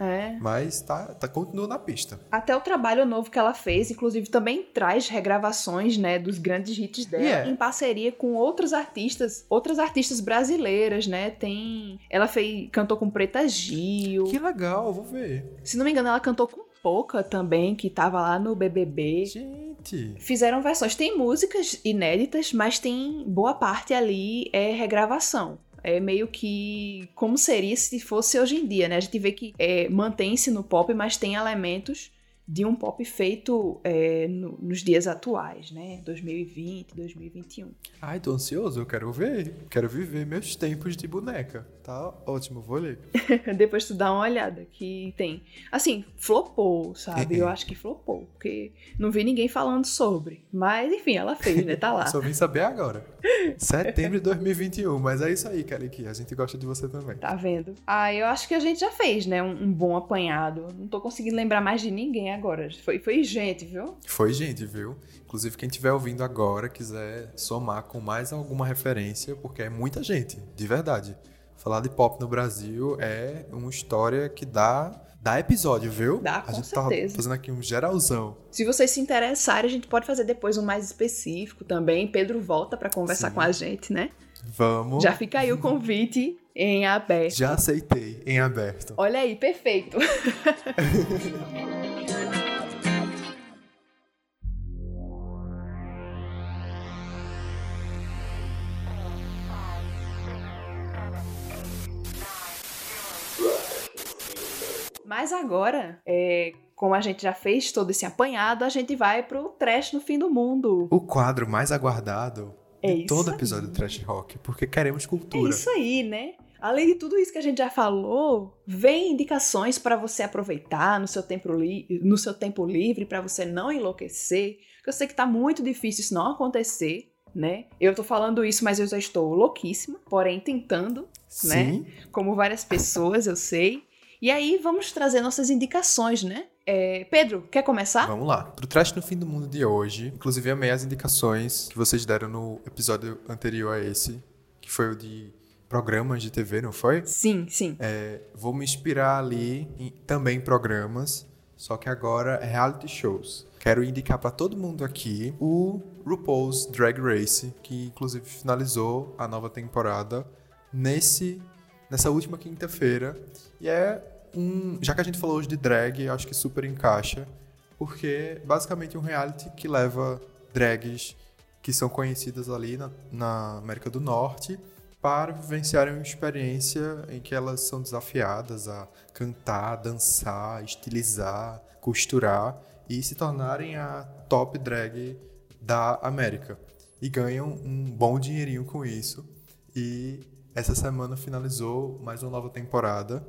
É. Mas tá, tá continua na pista. Até o trabalho novo que ela fez, inclusive, também traz regravações, né, dos grandes hits dela, Yeah. em parceria com outros artistas, outras artistas brasileiras, né? Tem, ela fez, cantou com Preta Gil. Que legal, vou ver. Se não me engano, ela cantou com Poca também, que tava lá no BBB. Gente. Fizeram versões, tem músicas inéditas, mas tem boa parte ali é regravação. É meio que como seria se fosse hoje em dia, né? A gente vê que é, mantém-se no pop, mas tem elementos de um pop feito é, no- nos dias atuais, né? 2020, 2021. Ai, tô ansioso, eu quero ver. Quero viver meus tempos de boneca. Tá ótimo, vou ler. Depois tu dá uma olhada que tem. Assim, flopou, sabe? Eu acho que flopou, porque não vi ninguém falando sobre. Mas enfim, ela fez, né? Tá lá. Só vim saber agora. Setembro de 2021, mas é isso aí, Key. A gente gosta de você também. Tá vendo? Ah, eu acho que a gente já fez, né? Um, um bom apanhado. Não tô conseguindo lembrar mais de ninguém agora. Foi, foi gente, viu? Foi gente, viu? Inclusive, quem estiver ouvindo agora, quiser somar com mais alguma referência, porque é muita gente, de verdade. Falar de pop no Brasil é uma história que dá, dá episódio, viu? Dá, A com gente certeza. tá fazendo aqui um geralzão. Se vocês se interessarem, a gente pode fazer depois um mais específico também. Pedro volta pra conversar Sim. com a gente, né? Vamos. Já fica aí o convite em aberto. Já aceitei, em aberto. Olha aí, perfeito. Mas agora, é, como a gente já fez todo esse apanhado, a gente vai pro trash no fim do mundo. O quadro mais aguardado É de todo isso episódio aí. do Trash Rock, porque queremos É cultura. isso aí, né? Além de tudo isso que a gente já falou, vem indicações para você aproveitar no seu tempo, li no seu tempo livre, para você não enlouquecer. Porque eu sei que tá muito difícil isso não acontecer, né? Eu tô falando isso, mas eu já estou louquíssima, porém tentando, né? Sim, como várias pessoas, eu sei. E aí vamos trazer nossas indicações, né? É, Pedro, quer começar? Vamos lá. Pro Trash no Fim do Mundo de hoje, inclusive amei as indicações que vocês deram no episódio anterior a esse, que foi o de programas de TV, não foi? Sim, sim. É, vou me inspirar ali em também em programas, só que agora é reality shows. Quero indicar pra todo mundo aqui o RuPaul's Drag Race, que inclusive finalizou a nova temporada nesse nessa última quinta-feira. E é um, já que a gente falou hoje de drag, acho que super encaixa, porque é basicamente um reality que leva drags que são conhecidas ali na, na América do Norte para vivenciarem uma experiência em que elas são desafiadas a cantar, dançar, estilizar, costurar e se tornarem a top drag da América. E ganham um bom dinheirinho com isso. E essa semana finalizou mais uma nova temporada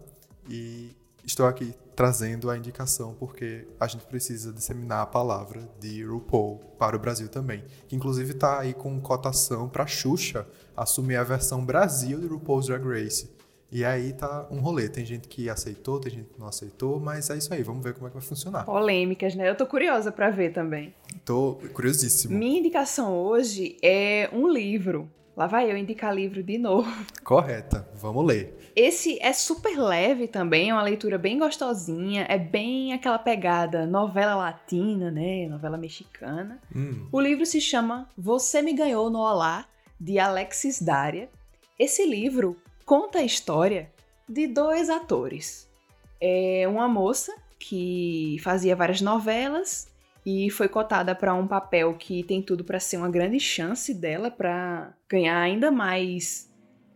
e estou aqui trazendo a indicação porque a gente precisa disseminar a palavra de RuPaul para o Brasil também. Que inclusive está aí com cotação para Xuxa assumir a versão Brasil de RuPaul's Drag Race. E aí tá um rolê. Tem gente que aceitou, tem gente que não aceitou, mas é isso aí. Vamos ver como é que vai funcionar. Polêmicas, né? Eu tô curiosa pra ver também. Tô curiosíssimo. Minha indicação hoje é um livro. Lá vai eu indicar livro de novo. Correta, vamos ler. Esse é super leve também, é uma leitura bem gostosinha, é bem aquela pegada novela latina, né? Novela mexicana. Hum. O livro se chama Você Me Ganhou no Olá, de Alexis Daria. Esse livro conta a história de dois atores. É uma moça que fazia várias novelas e foi cotada para um papel que tem tudo para ser uma grande chance dela para ganhar ainda mais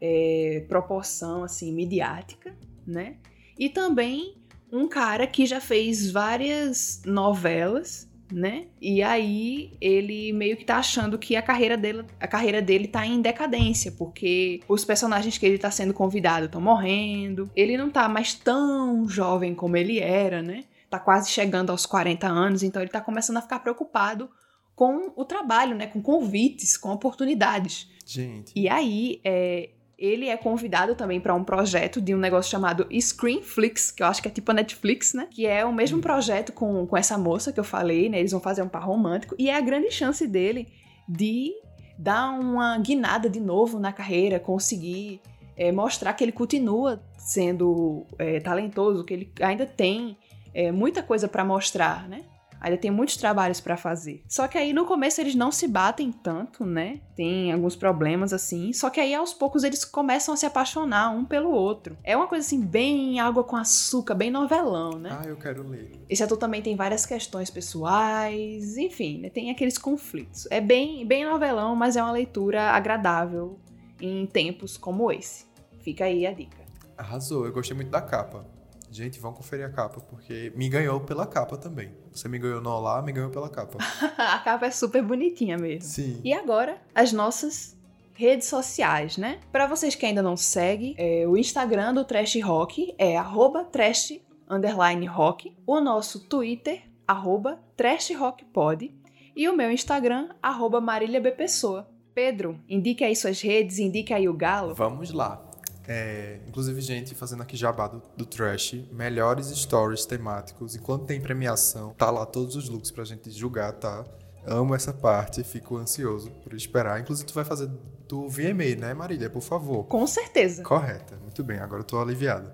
é, proporção assim midiática, né? E também um cara que já fez várias novelas, né? E aí ele meio que tá achando que a carreira dele, a carreira dele tá em decadência, porque os personagens que ele tá sendo convidado estão morrendo. Ele não tá mais tão jovem como ele era, né? Tá quase chegando aos 40 anos, então ele tá começando a ficar preocupado com o trabalho, né? Com convites, com oportunidades. Gente. E aí, é, ele é convidado também para um projeto de um negócio chamado Screenflix, que eu acho que é tipo a Netflix, né? Que é o mesmo projeto com, com essa moça que eu falei, né? Eles vão fazer um par romântico e é a grande chance dele de dar uma guinada de novo na carreira, conseguir é, mostrar que ele continua sendo é, talentoso, que ele ainda tem é, muita coisa para mostrar, né? Ainda tem muitos trabalhos para fazer. Só que aí no começo eles não se batem tanto, né? Tem alguns problemas assim. Só que aí aos poucos eles começam a se apaixonar um pelo outro. É uma coisa assim, bem água com açúcar, bem novelão, né? Ah, eu quero ler. Esse ator também tem várias questões pessoais, enfim, né? tem aqueles conflitos. É bem, bem novelão, mas é uma leitura agradável em tempos como esse. Fica aí a dica. Arrasou, eu gostei muito da capa. Gente, vão conferir a capa, porque me ganhou pela capa também. Você me ganhou no Olá, me ganhou pela capa. a capa é super bonitinha mesmo. Sim. E agora, as nossas redes sociais, né? Para vocês que ainda não seguem, é, o Instagram do Trash Rock é arroba trash underline rock. O nosso Twitter, arroba trash rock pod. E o meu Instagram, arroba Marília B. Pessoa. Pedro, indique aí suas redes, indique aí o galo. Vamos lá. É, inclusive, gente, fazendo aqui jabá do, do Trash, melhores stories temáticos. Enquanto tem premiação, tá lá todos os looks pra gente julgar, tá? Amo essa parte, fico ansioso por esperar. Inclusive, tu vai fazer do VMA, né, Marília? Por favor. Com certeza. Correta. Muito bem, agora eu tô aliviado.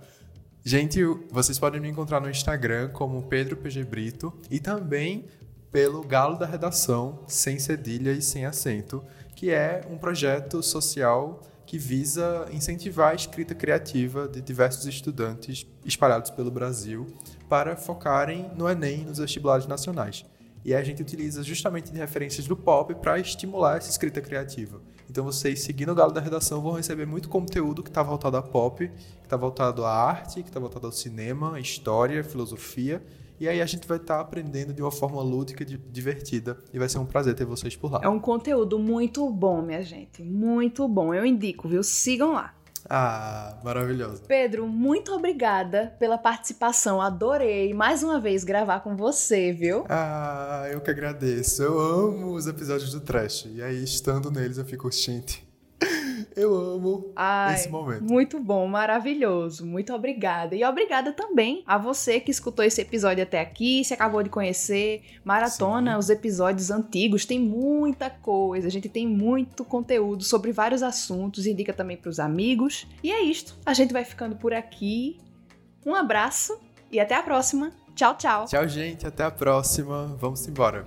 Gente, vocês podem me encontrar no Instagram como Pedro PG Brito e também pelo Galo da Redação, sem cedilha e sem acento, que é um projeto social que visa incentivar a escrita criativa de diversos estudantes espalhados pelo Brasil para focarem no Enem nos vestibulares nacionais. E a gente utiliza justamente de referências do pop para estimular essa escrita criativa. Então vocês, seguindo o Galo da Redação, vão receber muito conteúdo que está voltado a pop, que está voltado à arte, que está voltado ao cinema, história, filosofia e aí a gente vai estar tá aprendendo de uma forma lúdica, e divertida. E vai ser um prazer ter vocês por lá. É um conteúdo muito bom, minha gente. Muito bom. Eu indico, viu? Sigam lá. Ah, maravilhoso. Pedro, muito obrigada pela participação. Adorei mais uma vez gravar com você, viu? Ah, eu que agradeço. Eu amo os episódios do Trash. E aí, estando neles, eu fico, gente, eu amo Ai, esse momento. Muito bom, maravilhoso. Muito obrigada. E obrigada também a você que escutou esse episódio até aqui, se acabou de conhecer. Maratona, Sim. os episódios antigos, tem muita coisa. A gente tem muito conteúdo sobre vários assuntos. Indica também para os amigos. E é isto. A gente vai ficando por aqui. Um abraço e até a próxima. Tchau, tchau. Tchau, gente. Até a próxima. Vamos embora.